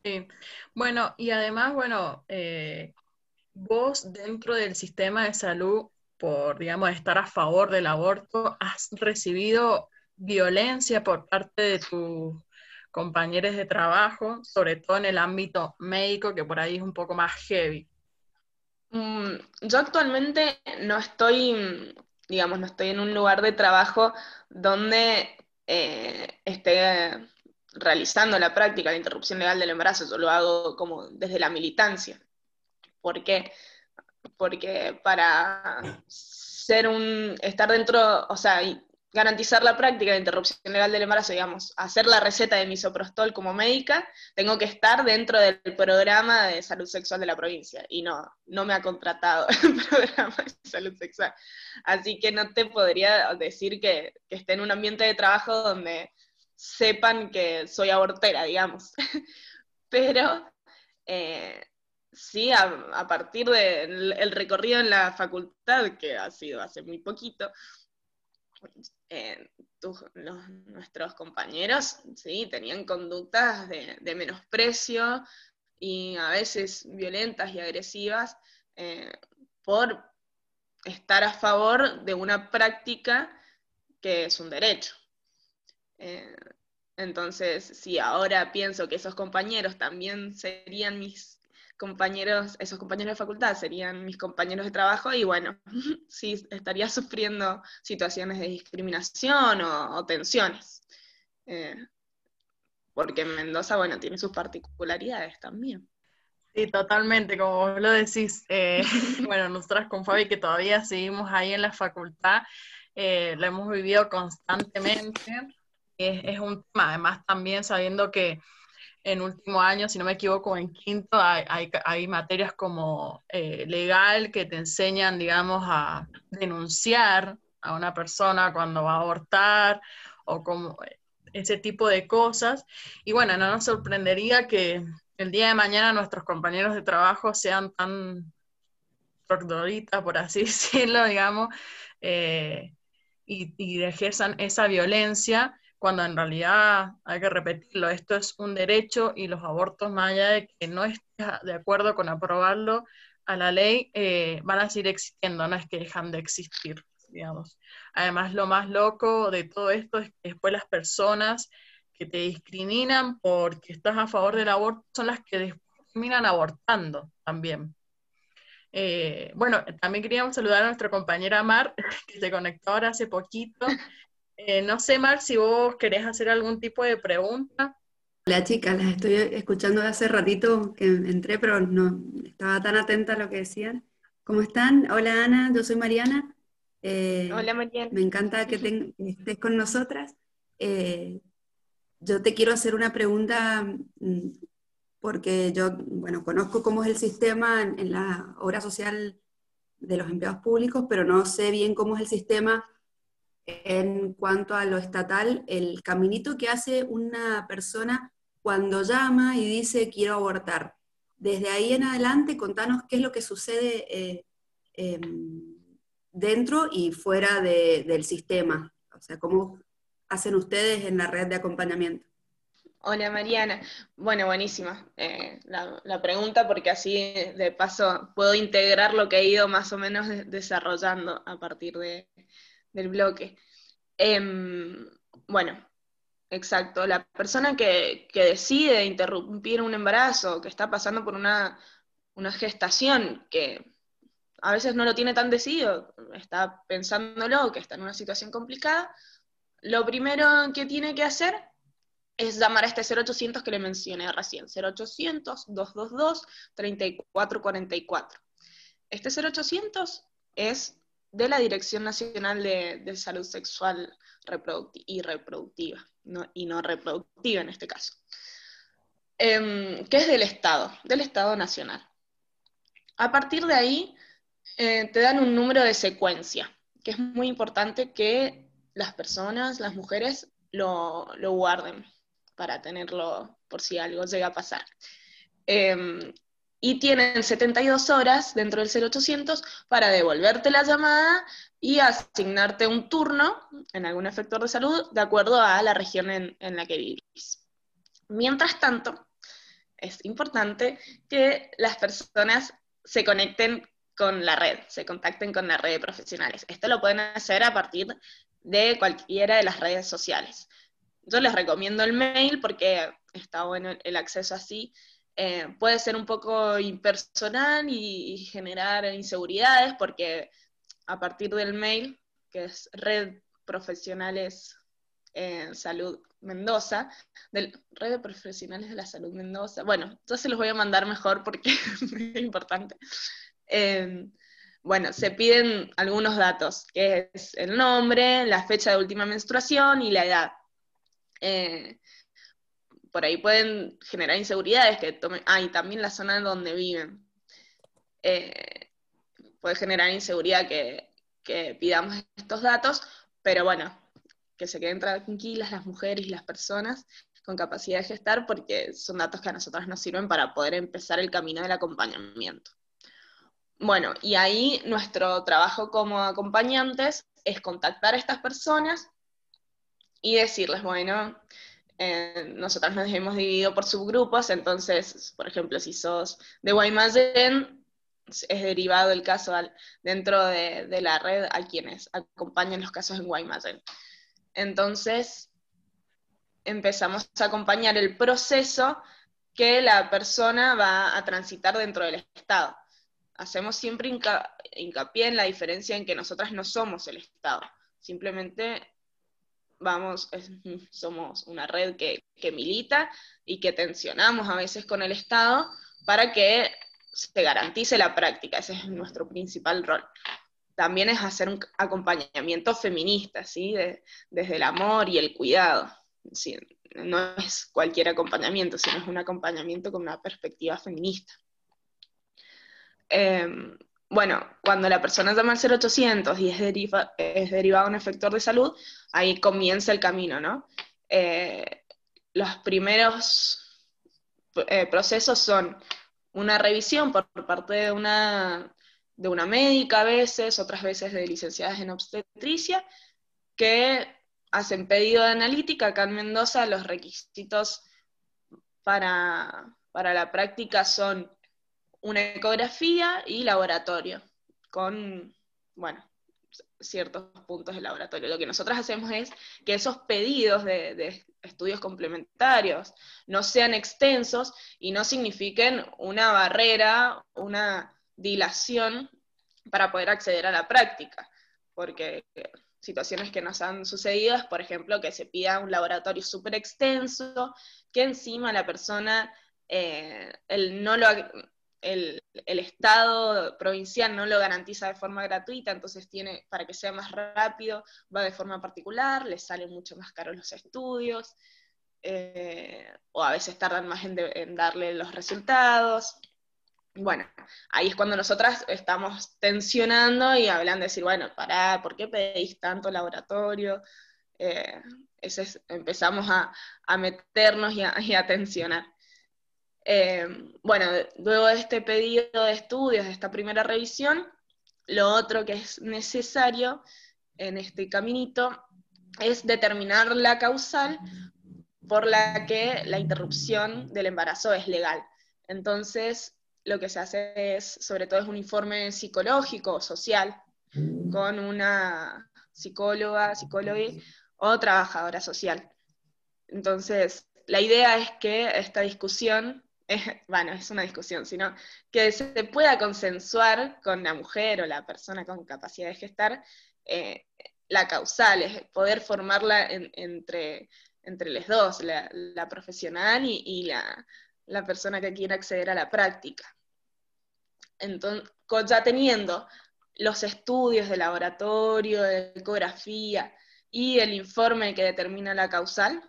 Sí. Bueno, y además, bueno, eh, vos dentro del sistema de salud, por, digamos, estar a favor del aborto, ¿has recibido violencia por parte de tus compañeros de trabajo, sobre todo en el ámbito médico, que por ahí es un poco más heavy? Mm, Yo actualmente no estoy, digamos, no estoy en un lugar de trabajo donde eh, esté realizando la práctica de interrupción legal del embarazo, yo lo hago como desde la militancia. ¿Por qué? Porque para ser un, estar dentro, o sea, garantizar la práctica de interrupción legal del embarazo, digamos, hacer la receta de misoprostol como médica, tengo que estar dentro del programa de salud sexual de la provincia y no, no me ha contratado (laughs) el programa de salud sexual. Así que no te podría decir que, que esté en un ambiente de trabajo donde sepan que soy abortera, digamos. (laughs) Pero eh, sí, a, partir del el recorrido en la facultad, que ha sido hace muy poquito, eh, nuestros compañeros sí, tenían conductas de, de menosprecio y a veces violentas y agresivas eh, por estar a favor de una práctica que es un derecho. Eh, entonces, si ahora pienso que esos compañeros también serían mis compañeros, esos compañeros de facultad serían mis compañeros de trabajo, y bueno, (laughs) sí, estaría sufriendo situaciones de discriminación o, o tensiones. Eh, porque Mendoza, bueno, tiene sus particularidades también. Sí, totalmente, como vos lo decís. eh, (laughs) bueno, nosotras con Fabi, que todavía seguimos ahí en la facultad, lo hemos vivido constantemente. Es, es un tema, además también sabiendo que en último año, si no me equivoco, en quinto, hay, hay- materias como eh, legal que te enseñan, digamos, a denunciar a una persona cuando va a abortar o como eh, ese tipo de cosas. Y bueno, no nos sorprendería que el día de mañana nuestros compañeros de trabajo sean tan trogdoditas, por así (laughs) decirlo, digamos, eh, y, y ejerzan esa violencia, cuando en realidad hay que repetirlo, esto es un derecho y los abortos, más allá de que no estés de acuerdo con aprobarlo a la ley, eh, van a seguir existiendo, no es que dejan de existir, digamos. Además, lo más loco de todo esto es que después las personas que te discriminan porque estás a favor del aborto son las que después terminan abortando también. Eh, bueno, también queríamos saludar a nuestra compañera Mar, (laughs) que se conectó ahora hace poquito. Eh, no sé, Mar, si vos querés hacer algún tipo de pregunta. Hola chicas, las estoy escuchando de hace ratito que entré, pero no estaba tan atenta a lo que decían. ¿Cómo están? Hola Ana, yo soy Mariana. Eh, Hola, Mariana. Me encanta que, estés con nosotras. Eh, yo te quiero hacer una pregunta mm, porque yo, bueno, conozco cómo es el sistema en, en la obra social de los empleados públicos, pero no sé bien cómo es el sistema en cuanto a lo estatal, el caminito que hace una persona cuando llama y dice quiero abortar. Desde ahí en adelante, contanos qué es lo que sucede eh, em, dentro y fuera de- del sistema. O sea, cómo hacen ustedes en la red de acompañamiento. Hola Mariana. Bueno, buenísima eh, la, pregunta porque así de paso puedo integrar lo que he ido más o menos de- desarrollando a partir de- del bloque. Em, bueno, exacto. La persona que, que decide interrumpir un embarazo, que está pasando por una, una gestación, que a veces no lo tiene tan decidido, está pensándolo, que está en una situación complicada, lo primero que tiene que hacer es llamar a este 0800 que le mencioné recién, 0800-222-3444. Este 0800 es de la Dirección Nacional de, Salud Sexual y Reproductiva, y no reproductiva en este caso, Em, que es del Estado, del Estado Nacional. A partir de ahí, eh, te dan un número de secuencia, que es muy importante que las personas, las mujeres, lo, lo guarden para tenerlo por si algo llega a pasar. Eh, y tienen 72 horas dentro del 0800 para devolverte la llamada y asignarte un turno en algún efector de salud de acuerdo a la región en, en la que vivís. Mientras tanto, es importante que las personas se conecten con la red, se contacten con la red de profesionales. Esto lo pueden hacer a partir de cualquiera de las redes sociales. Yo les recomiendo el mail porque está bueno el acceso así. Eh, puede ser un poco impersonal y, y generar inseguridades porque a partir del mail, que es Red Profesionales en Salud Mendoza, del Red de Profesionales de la Salud Mendoza. Bueno, yo se los voy a mandar mejor porque (laughs) es importante. Eh, bueno, se piden algunos datos, que es el nombre, la fecha de última menstruación y la edad. Por ahí pueden generar inseguridades que tomen, ah, y también la zona donde viven. Eh, puede generar inseguridad que, que pidamos estos datos, pero bueno, que se queden tranquilas las mujeres y las personas con capacidad de gestar, porque son datos que a nosotros nos sirven para poder empezar el camino del acompañamiento. Bueno, y ahí nuestro trabajo como acompañantes es contactar a estas personas y decirles, bueno, eh, nos hemos dividido por subgrupos, entonces, por ejemplo, si sos de Guaymallén, es derivado el caso al, dentro de, de, la red a quienes acompañan los casos en Guaymallén. Entonces, empezamos a acompañar el proceso que la persona va a transitar dentro del Estado. Hacemos siempre hinca, hincapié en la diferencia en que nosotras no somos el Estado, simplemente vamos, (laughs) somos una red que, que, milita y que tensionamos a veces con el Estado para que se garantice la práctica, ese es nuestro principal rol. También es hacer un acompañamiento feminista, ¿sí? De, desde el amor y el cuidado. ¿sí? no es cualquier acompañamiento, sino es un acompañamiento con una perspectiva feminista. Em, bueno, cuando la persona llama al 0800 y es, deriva, es derivado a un efector de salud, ahí comienza el camino, ¿no? Eh, los primeros eh, procesos son una revisión por parte de una, de una médica a veces, otras veces de licenciadas en obstetricia, que hacen pedido de analítica. Acá en Mendoza los requisitos para, para la práctica son una ecografía y laboratorio, con, bueno, ciertos puntos de laboratorio. Lo que nosotros hacemos es que esos pedidos de, estudios complementarios no sean extensos y no signifiquen una barrera, una dilación para poder acceder a la práctica, porque situaciones que nos han sucedido es, por ejemplo, que se pida un laboratorio súper extenso, que encima la persona eh, no lo, el, Estado provincial no lo garantiza de forma gratuita, entonces tiene, para que sea más rápido, va de forma particular, le salen mucho más caros los estudios, eh, o a veces tardan más en, darle los resultados. Bueno, ahí es cuando nosotras estamos tensionando y hablando de decir, bueno, pará, ¿por qué pedís tanto laboratorio? Eh, ese es, empezamos a, a, meternos y a tensionar. Eh, bueno, luego de este pedido de estudios, de esta primera revisión, lo otro que es necesario en este caminito es determinar la causal por la que la interrupción del embarazo es legal. Entonces, lo que se hace es, sobre todo, es un informe psicológico, social, con una psicóloga, psicóloga o trabajadora social. Entonces, la idea es que esta discusión, bueno, es una discusión, sino que se pueda consensuar con la mujer o la persona con capacidad de gestar eh, la causal, es poder formarla en, entre, entre los dos, la, profesional y, y la, la persona que quiera acceder a la práctica. Entonces, ya teniendo los estudios de laboratorio, de ecografía y el informe que determina la causal,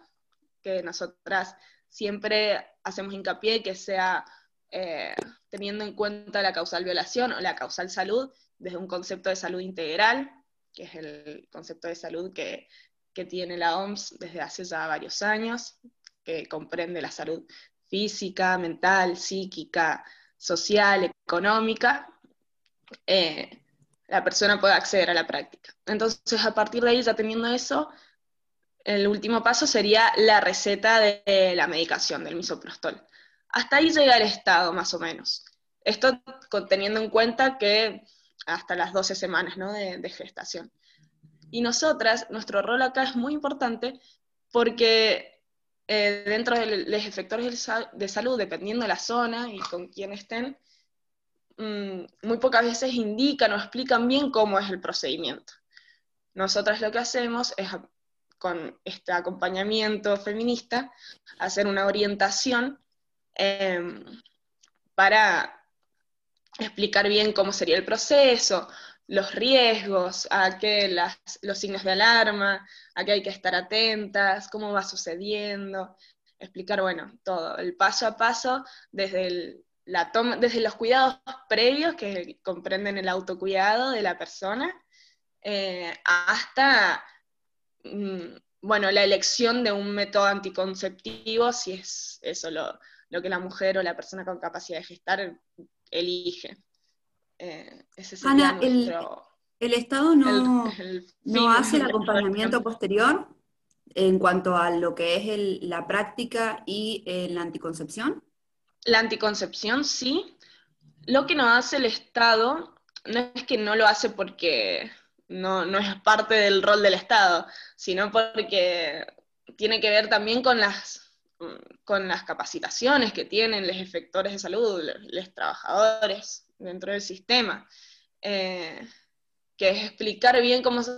que nosotras siempre hacemos hincapié que sea eh, teniendo en cuenta la causal violación o la causal salud desde un concepto de salud integral, que es el concepto de salud que, que tiene la OMS desde hace ya varios años, que comprende la salud física, mental, psíquica, social, económica, eh, la persona puede acceder a la práctica. Entonces, a partir de ahí, ya teniendo eso, el último paso sería la receta de la medicación del misoprostol. Hasta ahí llega el estado, más o menos. Esto teniendo en cuenta que hasta las 12 semanas ¿no? de, gestación. Y nosotras, nuestro rol acá es muy importante porque eh, dentro de los efectores de salud, dependiendo de la zona y con quién estén, mmm, muy pocas veces indican o explican bien cómo es el procedimiento. Nosotras lo que hacemos es, con este acompañamiento feminista, hacer una orientación eh, para explicar bien cómo sería el proceso, los riesgos, a qué las, los signos de alarma, a qué hay que estar atentas, cómo va sucediendo, explicar, bueno, todo, el paso a paso desde, el, la toma, desde los cuidados previos que comprenden el autocuidado de la persona, eh, hasta, bueno, la elección de un método anticonceptivo, si es eso lo, lo que la mujer o la persona con capacidad de gestar elige. Eh, Ana, nuestro, el, el, Estado no, el, el no hace el acompañamiento posterior en cuanto a lo que es la práctica y eh, la anticoncepción. La anticoncepción sí. Lo que no hace el Estado no es que no lo hace porque no, no es parte del rol del Estado, sino porque tiene que ver también con las, con las capacitaciones que tienen los efectores de salud, los, trabajadores dentro del sistema, eh, que es explicar bien cómo... Se,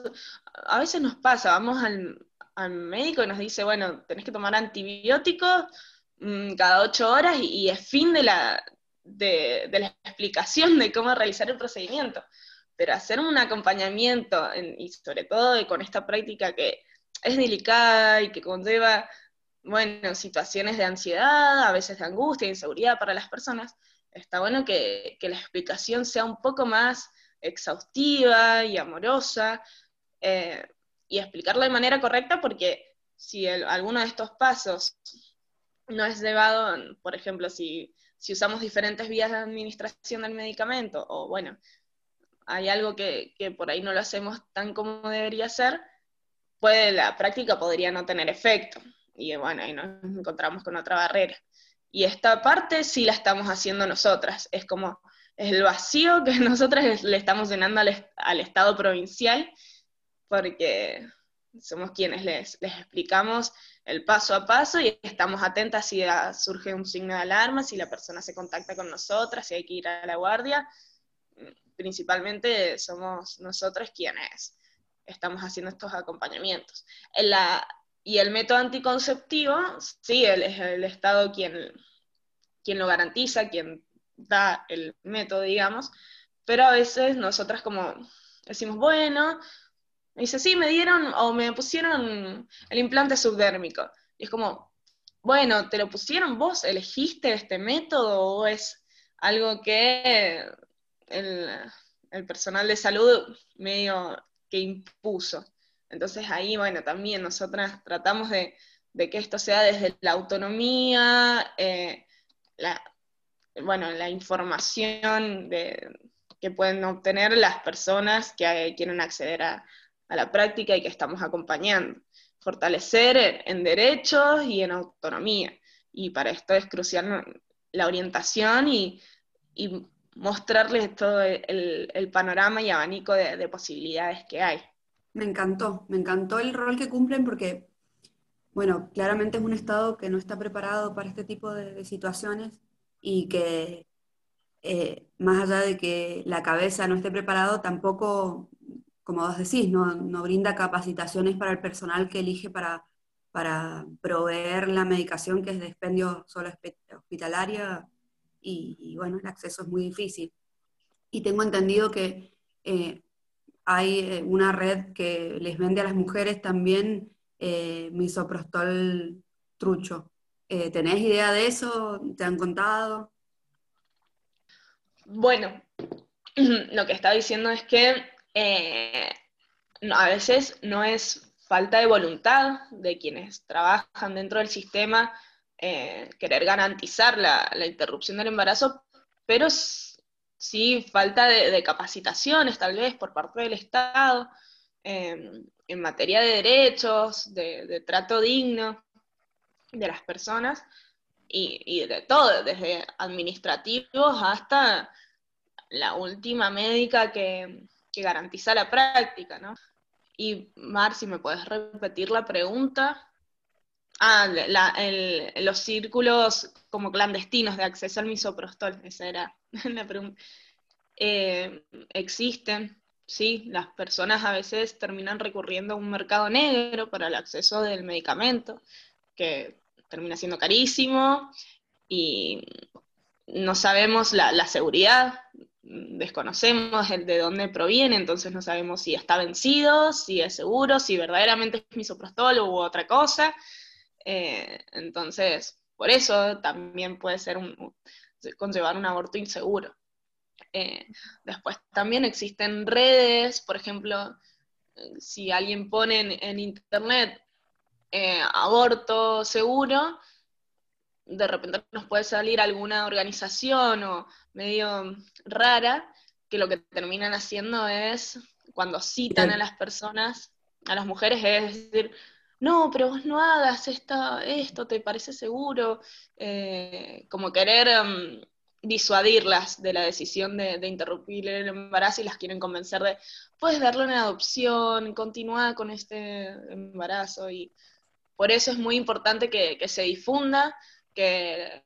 a veces nos pasa, vamos al, al, médico y nos dice, bueno, tenés que tomar antibióticos mmm, cada ocho horas y, es fin de la, de, la explicación de cómo realizar el procedimiento. Pero hacer un acompañamiento, en, y sobre todo con esta práctica que es delicada y que conlleva bueno, situaciones de ansiedad, a veces de angustia, inseguridad para las personas, está bueno que, que la explicación sea un poco más exhaustiva y amorosa, eh, y explicarlo de manera correcta porque si el- alguno de estos pasos no es llevado, por ejemplo, si, si usamos diferentes vías de administración del medicamento, o bueno, hay algo que, por ahí no lo hacemos tan como debería ser, puede, la práctica podría no tener efecto. Y bueno, ahí nos encontramos con otra barrera. Y esta parte sí la estamos haciendo nosotras. Es como el vacío que (laughs) nosotras le estamos llenando al, est- al Estado provincial, porque somos quienes les, les explicamos el paso a paso y estamos atentas si surge un signo de alarma, si la persona se contacta con nosotras, si hay que ir a la guardia. Principalmente somos nosotras quienes estamos haciendo estos acompañamientos. Y el método anticonceptivo, sí, es el Estado quien, quien lo garantiza, quien da el método, digamos, pero a veces nosotras como decimos, bueno, dice, sí, me dieron o me pusieron el implante subdérmico. Y es como, bueno, ¿te lo pusieron vos? ¿Elegiste este método o es algo que el, el personal de salud medio que impuso? Entonces ahí, bueno, también nosotras tratamos de, de que esto sea desde la autonomía, eh, la, bueno, la información de, que pueden obtener las personas que quieren acceder a, a la práctica y que estamos acompañando. Fortalecer en derechos y en autonomía. Y para esto es crucial la orientación y, y mostrarles todo el, el panorama y abanico de, de posibilidades que hay. Me encantó, me encantó el rol que cumplen porque, bueno, claramente es un Estado que no está preparado para este tipo de, de situaciones y que eh, más allá de que la cabeza no esté preparado, tampoco, como vos decís, no, no brinda capacitaciones para el personal que elige para, para proveer la medicación que es de expendio solo hospi- hospitalaria y, bueno, el acceso es muy difícil. Y tengo entendido que eh, hay eh, una red que les vende a las mujeres también eh, misoprostol trucho. Eh, ¿tenés idea de eso? ¿Te han contado? Bueno, (clears throat) lo que está diciendo es que a veces no es falta de voluntad de quienes trabajan dentro del sistema eh, querer garantizar la, la, interrupción del embarazo, pero sí falta de, capacitaciones tal vez por parte del Estado eh, en materia de derechos, de, de, trato digno de las personas y, y de todo, desde administrativos hasta la última médica que, que, garantiza la práctica, ¿no? Y Mar, si me puedes repetir la pregunta. Ah, los círculos como clandestinos de acceso al misoprostol, esa era (laughs) la pregunta. Eh, existen, sí, las personas a veces terminan recurriendo a un mercado negro para el acceso del medicamento, que termina siendo carísimo y no sabemos la, la seguridad desconocemos el de dónde proviene, entonces no sabemos si está vencido, si es seguro, si verdaderamente es misoprostol u otra cosa. Eh, entonces, por eso también puede ser un, conllevar un aborto inseguro. Eh, después también existen redes, por ejemplo, si alguien pone en, en internet eh, aborto seguro, de repente nos puede salir alguna organización o medio rara que lo que terminan haciendo es, cuando citan a las personas, a las mujeres, es decir, no, pero vos no hagas esta, esto, ¿te parece seguro? Eh, como querer um, disuadirlas de la decisión de, de, interrumpir el embarazo y las quieren convencer de, puedes darle una adopción, continúa con este embarazo. Y por eso es muy importante que, que se difunda, que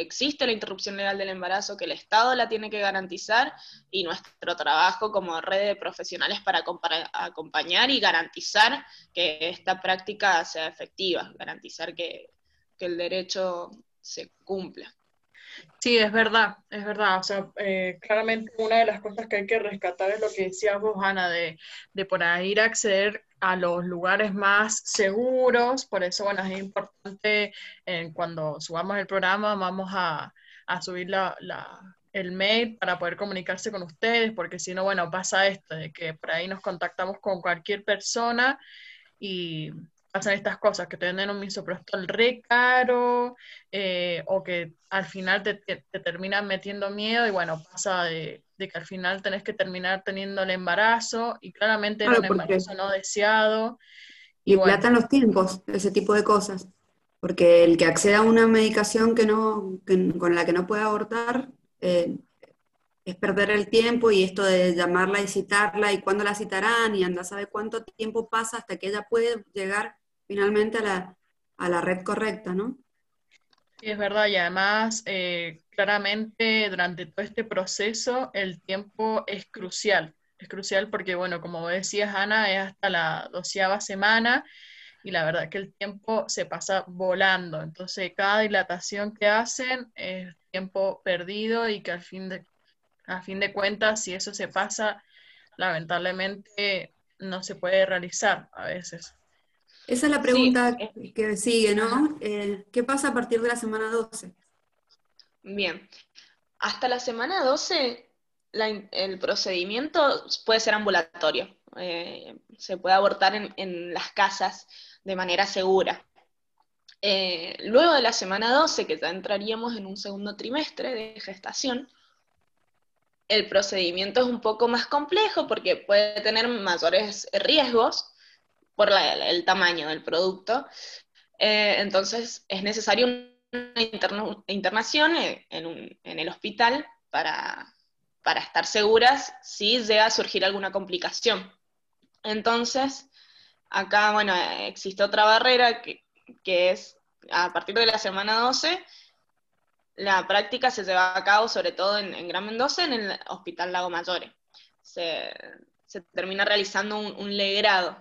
existe la interrupción legal del embarazo, que el Estado la tiene que garantizar y nuestro trabajo como red de profesionales para acompañar y garantizar que esta práctica sea efectiva, garantizar que, que el derecho se cumpla. Sí, es verdad, es verdad. O sea, eh, claramente una de las cosas que hay que rescatar es lo que decías vos, Ana, de, de por ahí ir a acceder a los lugares más seguros. Por eso, bueno, es importante eh, cuando subamos el programa, vamos a, a subir la, el mail para poder comunicarse con ustedes, porque si no, bueno, pasa esto, de que por ahí nos contactamos con cualquier persona y pasan estas cosas, que te venden un misoprostol re caro, eh, o que al final te, te- te terminan metiendo miedo y bueno, pasa de, de que al final tenés que terminar teniendo el embarazo y claramente era Claro, un porque- embarazo no deseado. Y Y bueno, dilatan los tiempos, ese tipo de cosas. Porque el que acceda a una medicación que no, que- con la que no puede abortar eh, es perder el tiempo y esto de llamarla y citarla y cuándo la citarán y anda a saber cuánto tiempo pasa hasta que ella puede llegar finalmente a la, a la red correcta, ¿no? Es verdad, y además, eh, claramente durante todo este proceso el tiempo es crucial. Es crucial porque, bueno, como decías, Ana, es hasta la doceava semana y la verdad que el tiempo se pasa volando. Entonces, cada dilatación que hacen es tiempo perdido y que al fin de, a fin de cuentas, si eso se pasa, lamentablemente no se puede realizar a veces. Esa es la pregunta es- que sigue, ¿no? Eh, ¿qué pasa a partir de la semana 12? Bien. Hasta la semana 12, la in- el procedimiento puede ser ambulatorio. Eh, se puede abortar en, en las casas de manera segura. Eh, luego de la semana 12, que ya entraríamos en un segundo trimestre de gestación, el procedimiento es un poco más complejo porque puede tener mayores riesgos por el tamaño del producto. Eh, entonces es necesario una interna- internación en, el hospital para, estar seguras si llega a surgir alguna complicación. Entonces, acá, bueno, existe otra barrera que es a partir de la semana 12, la práctica se lleva a cabo sobre todo en, Gran Mendoza, en el Hospital Lago Mayore. Se, termina realizando un, legrado,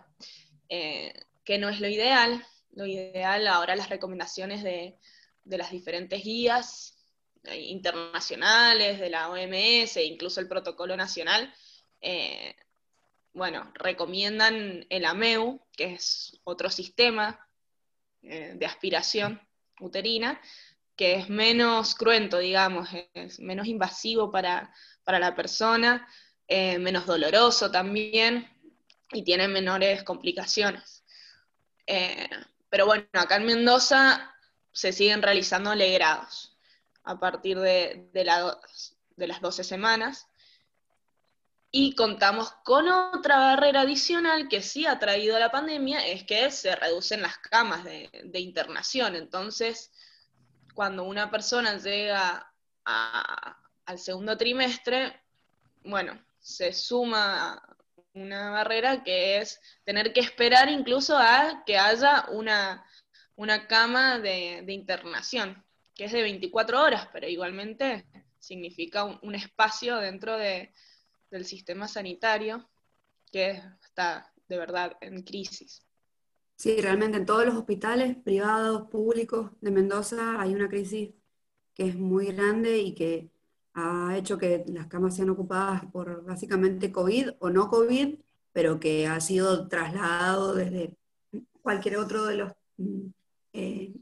eh, que no es lo ideal. Lo ideal ahora las recomendaciones de, las diferentes guías eh, internacionales, de la OMS, e incluso el protocolo nacional, eh, bueno, recomiendan el AMEU, que es otro sistema de aspiración uterina, que es menos cruento, digamos, es menos invasivo para, para la persona, eh, menos doloroso también, y tiene menores complicaciones. Eh, pero bueno, acá en Mendoza se siguen realizando legrados a partir de, de, la- de las 12 semanas. Y contamos con otra barrera adicional que sí ha traído la pandemia, es que se reducen las camas de, de internación. Entonces, cuando una persona llega a- al segundo trimestre, bueno, se suma una barrera que es tener que esperar incluso a que haya una, una cama de, internación, que es de 24 horas, pero igualmente significa un, un espacio dentro de- del sistema sanitario que está de verdad en crisis. Sí, realmente en todos los hospitales privados, públicos de Mendoza hay una crisis que es muy grande y que ha hecho que las camas sean ocupadas por básicamente COVID o no COVID, pero que ha sido trasladado desde cualquier otro de los mm, eh,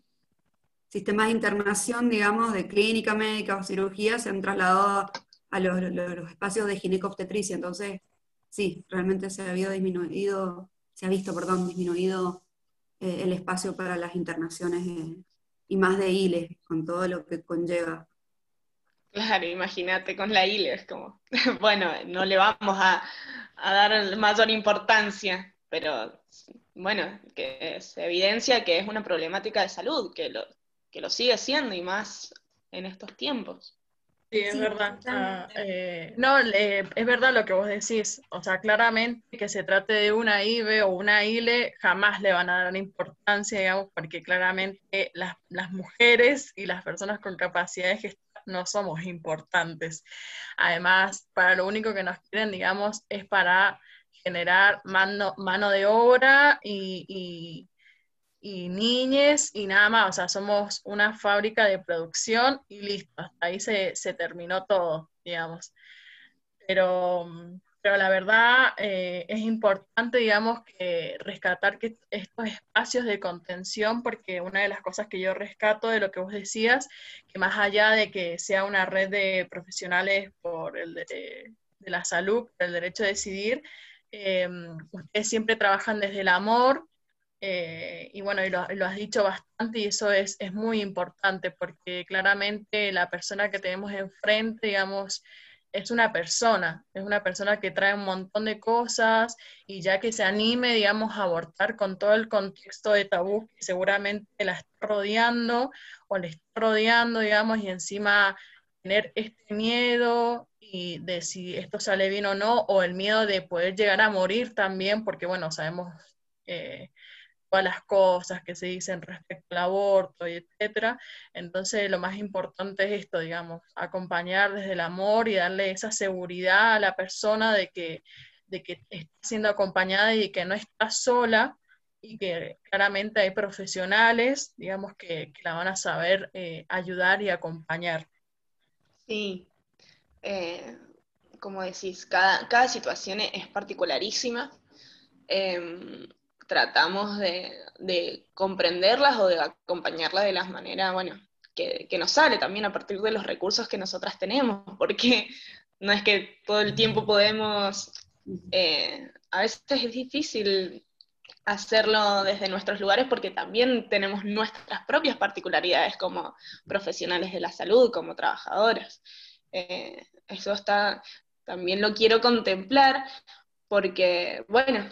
sistemas de internación, digamos, de clínica médica o cirugía, se han trasladado a los, espacios de ginecobstetricia. Entonces, sí, realmente se ha habido disminuido, se ha visto, perdón, disminuido eh, el espacio para las internaciones eh, y más de ILE, con todo lo que conlleva. Claro, imagínate con la ILE, es como, (laughs) bueno, no le vamos a, a dar mayor importancia, pero bueno, que se evidencia que es una problemática de salud, que lo, que lo sigue siendo y más en estos tiempos. Sí, es Sí, verdad. Ah, eh, no, le- es verdad lo que vos decís. O sea, claramente que se trate de una IBE o una ILE, jamás le van a dar importancia, digamos, porque claramente las, las mujeres y las personas con capacidad de gestar no somos importantes. Además, para lo único que nos quieren, digamos, es para generar mano, mano de obra y, y- y niñes y nada más, o sea, somos una fábrica de producción y listo, ahí se, se terminó todo, digamos. Pero, pero la verdad eh, es importante, digamos, que rescatar estos espacios de contención, porque una de las cosas que yo rescato de lo que vos decías, que más allá de que sea una red de profesionales por el de, la salud, por el derecho a decidir, eh, ustedes siempre trabajan desde el amor, eh, y bueno, y lo, lo has dicho bastante y eso es, es muy importante porque claramente la persona que tenemos enfrente, digamos, es una persona, es una persona que trae un montón de cosas y ya que se anime, digamos, a abortar con todo el contexto de tabú que seguramente la está rodeando o le está rodeando, digamos, y encima tener este miedo y de si esto sale bien o no, o el miedo de poder llegar a morir también, porque bueno, sabemos eh, todas las cosas que se dicen respecto al aborto y etcétera. Entonces, lo más importante es esto, digamos, acompañar desde el amor y darle esa seguridad a la persona de que, de que está siendo acompañada y que no está sola y que claramente hay profesionales, digamos, que, que la van a saber eh, ayudar y acompañar. Sí, eh, como decís, cada, cada situación es particularísima. Em, tratamos de, de comprenderlas o de acompañarlas de las maneras, bueno, que, que nos sale también a partir de los recursos que nosotras tenemos, porque no es que todo el tiempo podemos, eh, a veces es difícil hacerlo desde nuestros lugares porque también tenemos nuestras propias particularidades como profesionales de la salud, como trabajadoras. Eh, eso está, también lo quiero contemplar porque, bueno,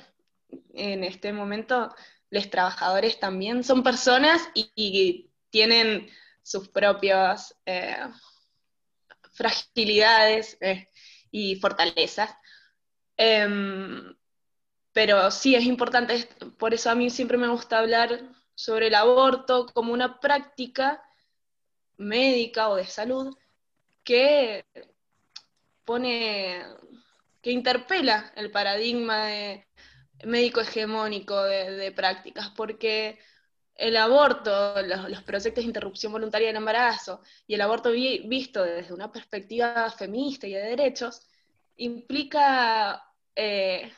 en este momento los trabajadores también son personas y, tienen sus propias eh, fragilidades eh, y fortalezas. Em, pero sí es importante, por eso a mí siempre me gusta hablar sobre el aborto como una práctica médica o de salud que pone, que interpela el paradigma de, médico hegemónico de, prácticas, porque el aborto, los, proyectos de interrupción voluntaria del embarazo y el aborto vi, visto desde una perspectiva feminista y de derechos, implica eh,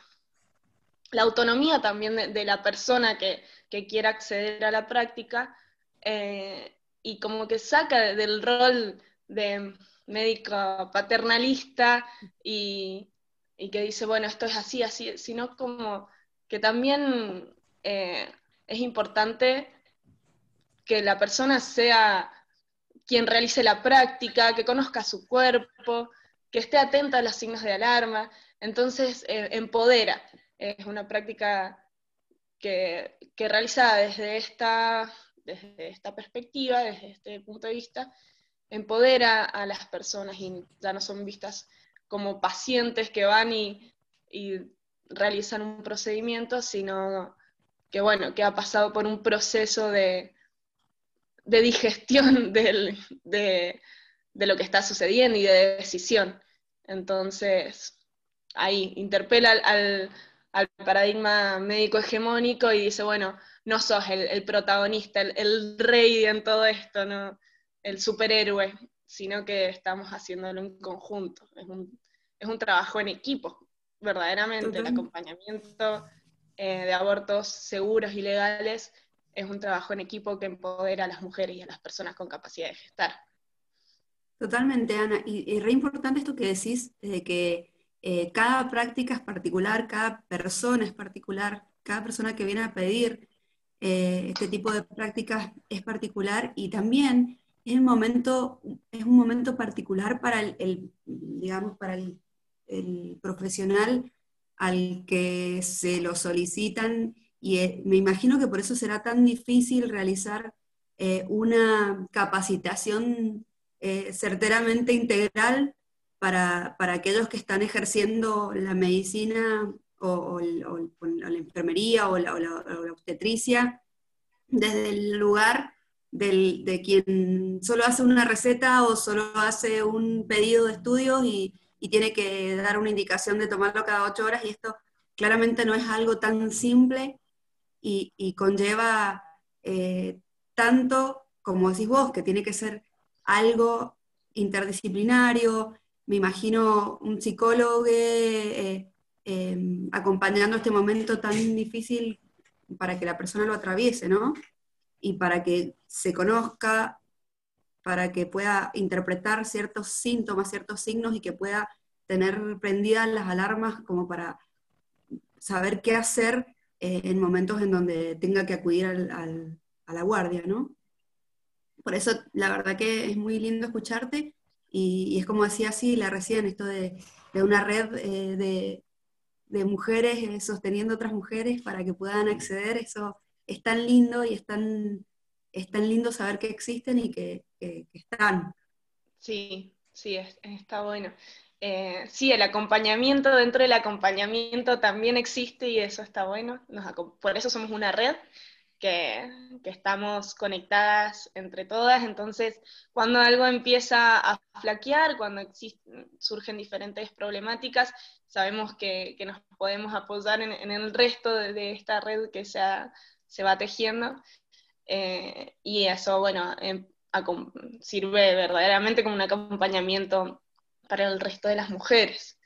la autonomía también de, la persona que, que, quiera acceder a la práctica eh, y como que saca del rol de médico paternalista y, y que dice, bueno, esto es así, así, sino como que también eh, es importante que la persona sea quien realice la práctica, que conozca su cuerpo, que esté atenta a los signos de alarma, entonces eh, empodera. Es una práctica que, que realizada desde esta, desde esta perspectiva, desde este punto de vista, empodera a las personas y ya no son vistas como pacientes que van y realizan un procedimiento, sino que bueno, que ha pasado por un proceso de, de digestión (laughs) de, de, lo que está sucediendo y de decisión. Entonces, ahí interpela al, al paradigma médico hegemónico y dice, bueno, no sos el, el protagonista, el, el, rey en todo esto, ¿no? el superhéroe, sino que estamos haciéndolo en conjunto. Es un, es un trabajo en equipo verdaderamente el acompañamiento eh, de abortos seguros y legales es un trabajo en equipo que empodera a las mujeres y a las personas con capacidad de gestar. Totalmente, Ana. Y, y re importante esto que decís, de que eh, cada práctica es particular, cada persona es particular, cada persona que viene a pedir eh, este tipo de prácticas es particular y también es un momento, es un momento particular para el, el digamos, para el el profesional al que se lo solicitan y eh, me imagino que por eso será tan difícil realizar eh, una capacitación eh, certeramente integral para, para, aquellos que están ejerciendo la medicina o, o, o, o la enfermería o la, la, obstetricia desde el lugar del, de quien solo hace una receta o solo hace un pedido de estudios y, y tiene que dar una indicación de tomarlo cada ocho horas y esto claramente no es algo tan simple y, conlleva eh, tanto, como decís vos, que tiene que ser algo interdisciplinario, me imagino un psicólogo eh, eh, acompañando este momento tan difícil para que la persona lo atraviese, ¿no? Y para que se conozca, para que pueda interpretar ciertos síntomas, ciertos signos y que pueda tener prendidas las alarmas como para saber qué hacer eh, en momentos en donde tenga que acudir al- al- a la guardia, ¿no? Por eso, la verdad que es muy lindo escucharte y, y es como decía Sila recién, esto de, de una red eh, de, de mujeres eh, sosteniendo otras mujeres para que puedan acceder, eso es tan lindo y es tan, es tan lindo saber que existen y que, que- que están. Sí, sí, es- está bueno. Eh, sí, el acompañamiento dentro del acompañamiento también existe y eso está bueno. Por eso somos una red que, que estamos conectadas entre todas. Entonces, cuando algo empieza a flaquear, cuando surgen diferentes problemáticas, sabemos que, que nos podemos apoyar en, el resto de, esta red que se, se va tejiendo. Eh, y eso, bueno, em, sirve verdaderamente como un acompañamiento para el resto de las mujeres.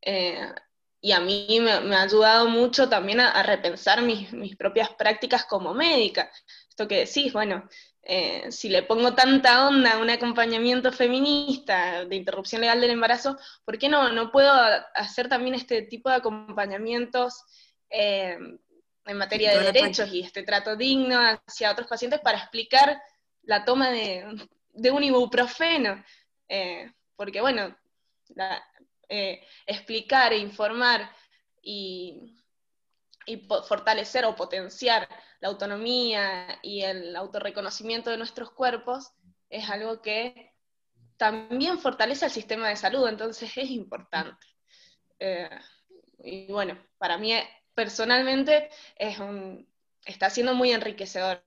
Eh, y a mí me, me ha ayudado mucho también a, a repensar mis, mis propias prácticas como médica. Esto que decís, bueno, eh, si le pongo tanta onda a un acompañamiento feminista de interrupción legal del embarazo, ¿por qué no, no puedo hacer también este tipo de acompañamientos eh, en materia de derechos y este trato digno hacia otros pacientes para explicar la toma de, un ibuprofeno? Eh, porque bueno, eh, explicar e informar y, fortalecer o potenciar la autonomía y el autorreconocimiento de nuestros cuerpos es algo que también fortalece el sistema de salud, entonces es importante. Eh, y bueno, para mí personalmente es un, está siendo muy enriquecedor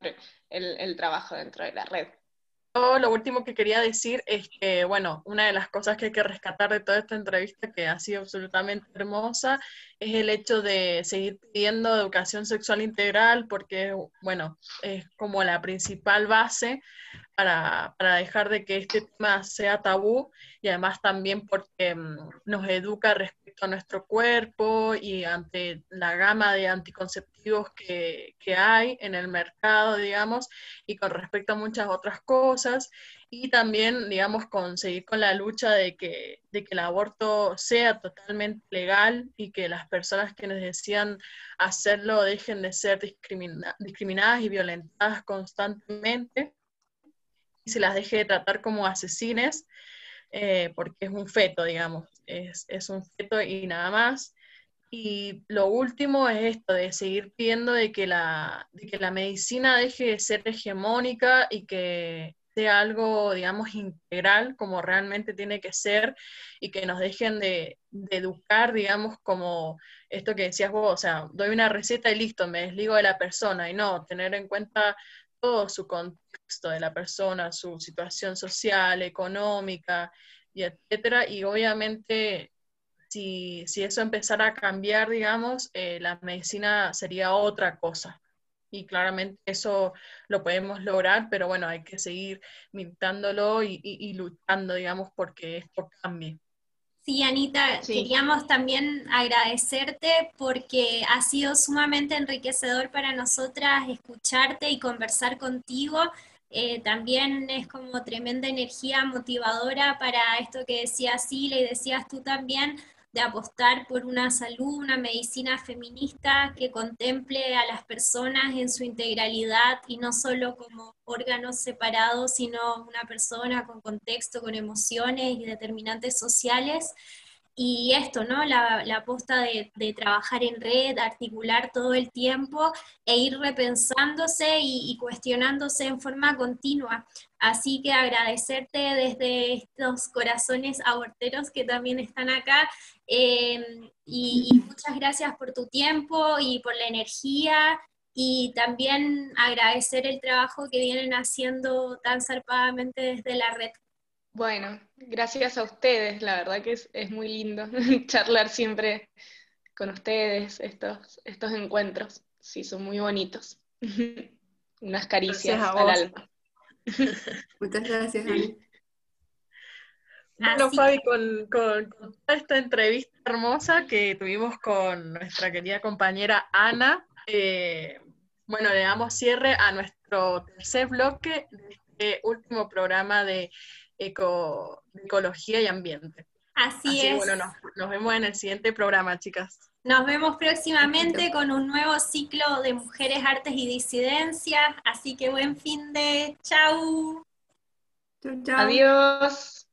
el, trabajo dentro de la red. Yo lo último que quería decir es que, bueno, una de las cosas que hay que rescatar de toda esta entrevista, que ha sido absolutamente hermosa, es el hecho de seguir pidiendo educación sexual integral, porque, bueno, es como la principal base para, para dejar de que este tema sea tabú y además también porque mm, nos educa respecto a nuestro cuerpo y ante la gama de anticonceptivos que, que hay en el mercado, digamos, y con respecto a muchas otras cosas, y también, digamos, conseguir con la lucha de que, de que el aborto sea totalmente legal y que las personas que decidan hacerlo dejen de ser discrimina- discriminadas y violentadas constantemente se las deje de tratar como asesines, eh, porque es un feto, digamos, es, es un feto y nada más. Y lo último es esto, de seguir pidiendo de que la, de que la medicina deje de ser hegemónica y que sea algo, digamos, integral, como realmente tiene que ser, y que nos dejen de, de educar, digamos, como esto que decías vos, o sea, doy una receta y listo, me desligo de la persona, y no, tener en cuenta todo su contexto de la persona, su situación social, económica, y etcétera, y obviamente si, si eso empezara a cambiar, digamos, eh, la medicina sería otra cosa. Y claramente eso lo podemos lograr, pero bueno, hay que seguir militándolo y, y- y luchando, digamos, porque esto cambie. Sí, Anita, Sí. queríamos también agradecerte porque ha sido sumamente enriquecedor para nosotras escucharte y conversar contigo. Eh, también es como tremenda energía motivadora para esto que decía Sila y decías tú también, de apostar por una salud, una medicina feminista que contemple a las personas en su integralidad y no solo como órganos separados, sino una persona con contexto, con emociones y determinantes sociales. Y esto, ¿no? La, la aposta de, trabajar en red, articular todo el tiempo e ir repensándose y, y cuestionándose en forma continua. Así que agradecerte desde estos corazones aborteros que también están acá eh, y, y muchas gracias por tu tiempo y por la energía y también agradecer el trabajo que vienen haciendo tan zarpadamente desde la red. Bueno, gracias a ustedes, la verdad que es, es muy lindo (laughs) charlar siempre con ustedes estos, estos encuentros, sí, son muy bonitos. (laughs) Unas caricias a al alma. (laughs) Muchas gracias, Ani. Bueno, Así Fabi, con, con- con toda esta entrevista hermosa que tuvimos con nuestra querida compañera Ana, eh, bueno, le damos cierre a nuestro tercer bloque de este último programa de, eco- ecología y ambiente. Así, Así que es. bueno, nos, nos vemos en el siguiente programa, chicas. Nos vemos próximamente con un nuevo ciclo de Mujeres, Artes y Disidencias. Así que buen fin de chau. Chau, chau. Adiós.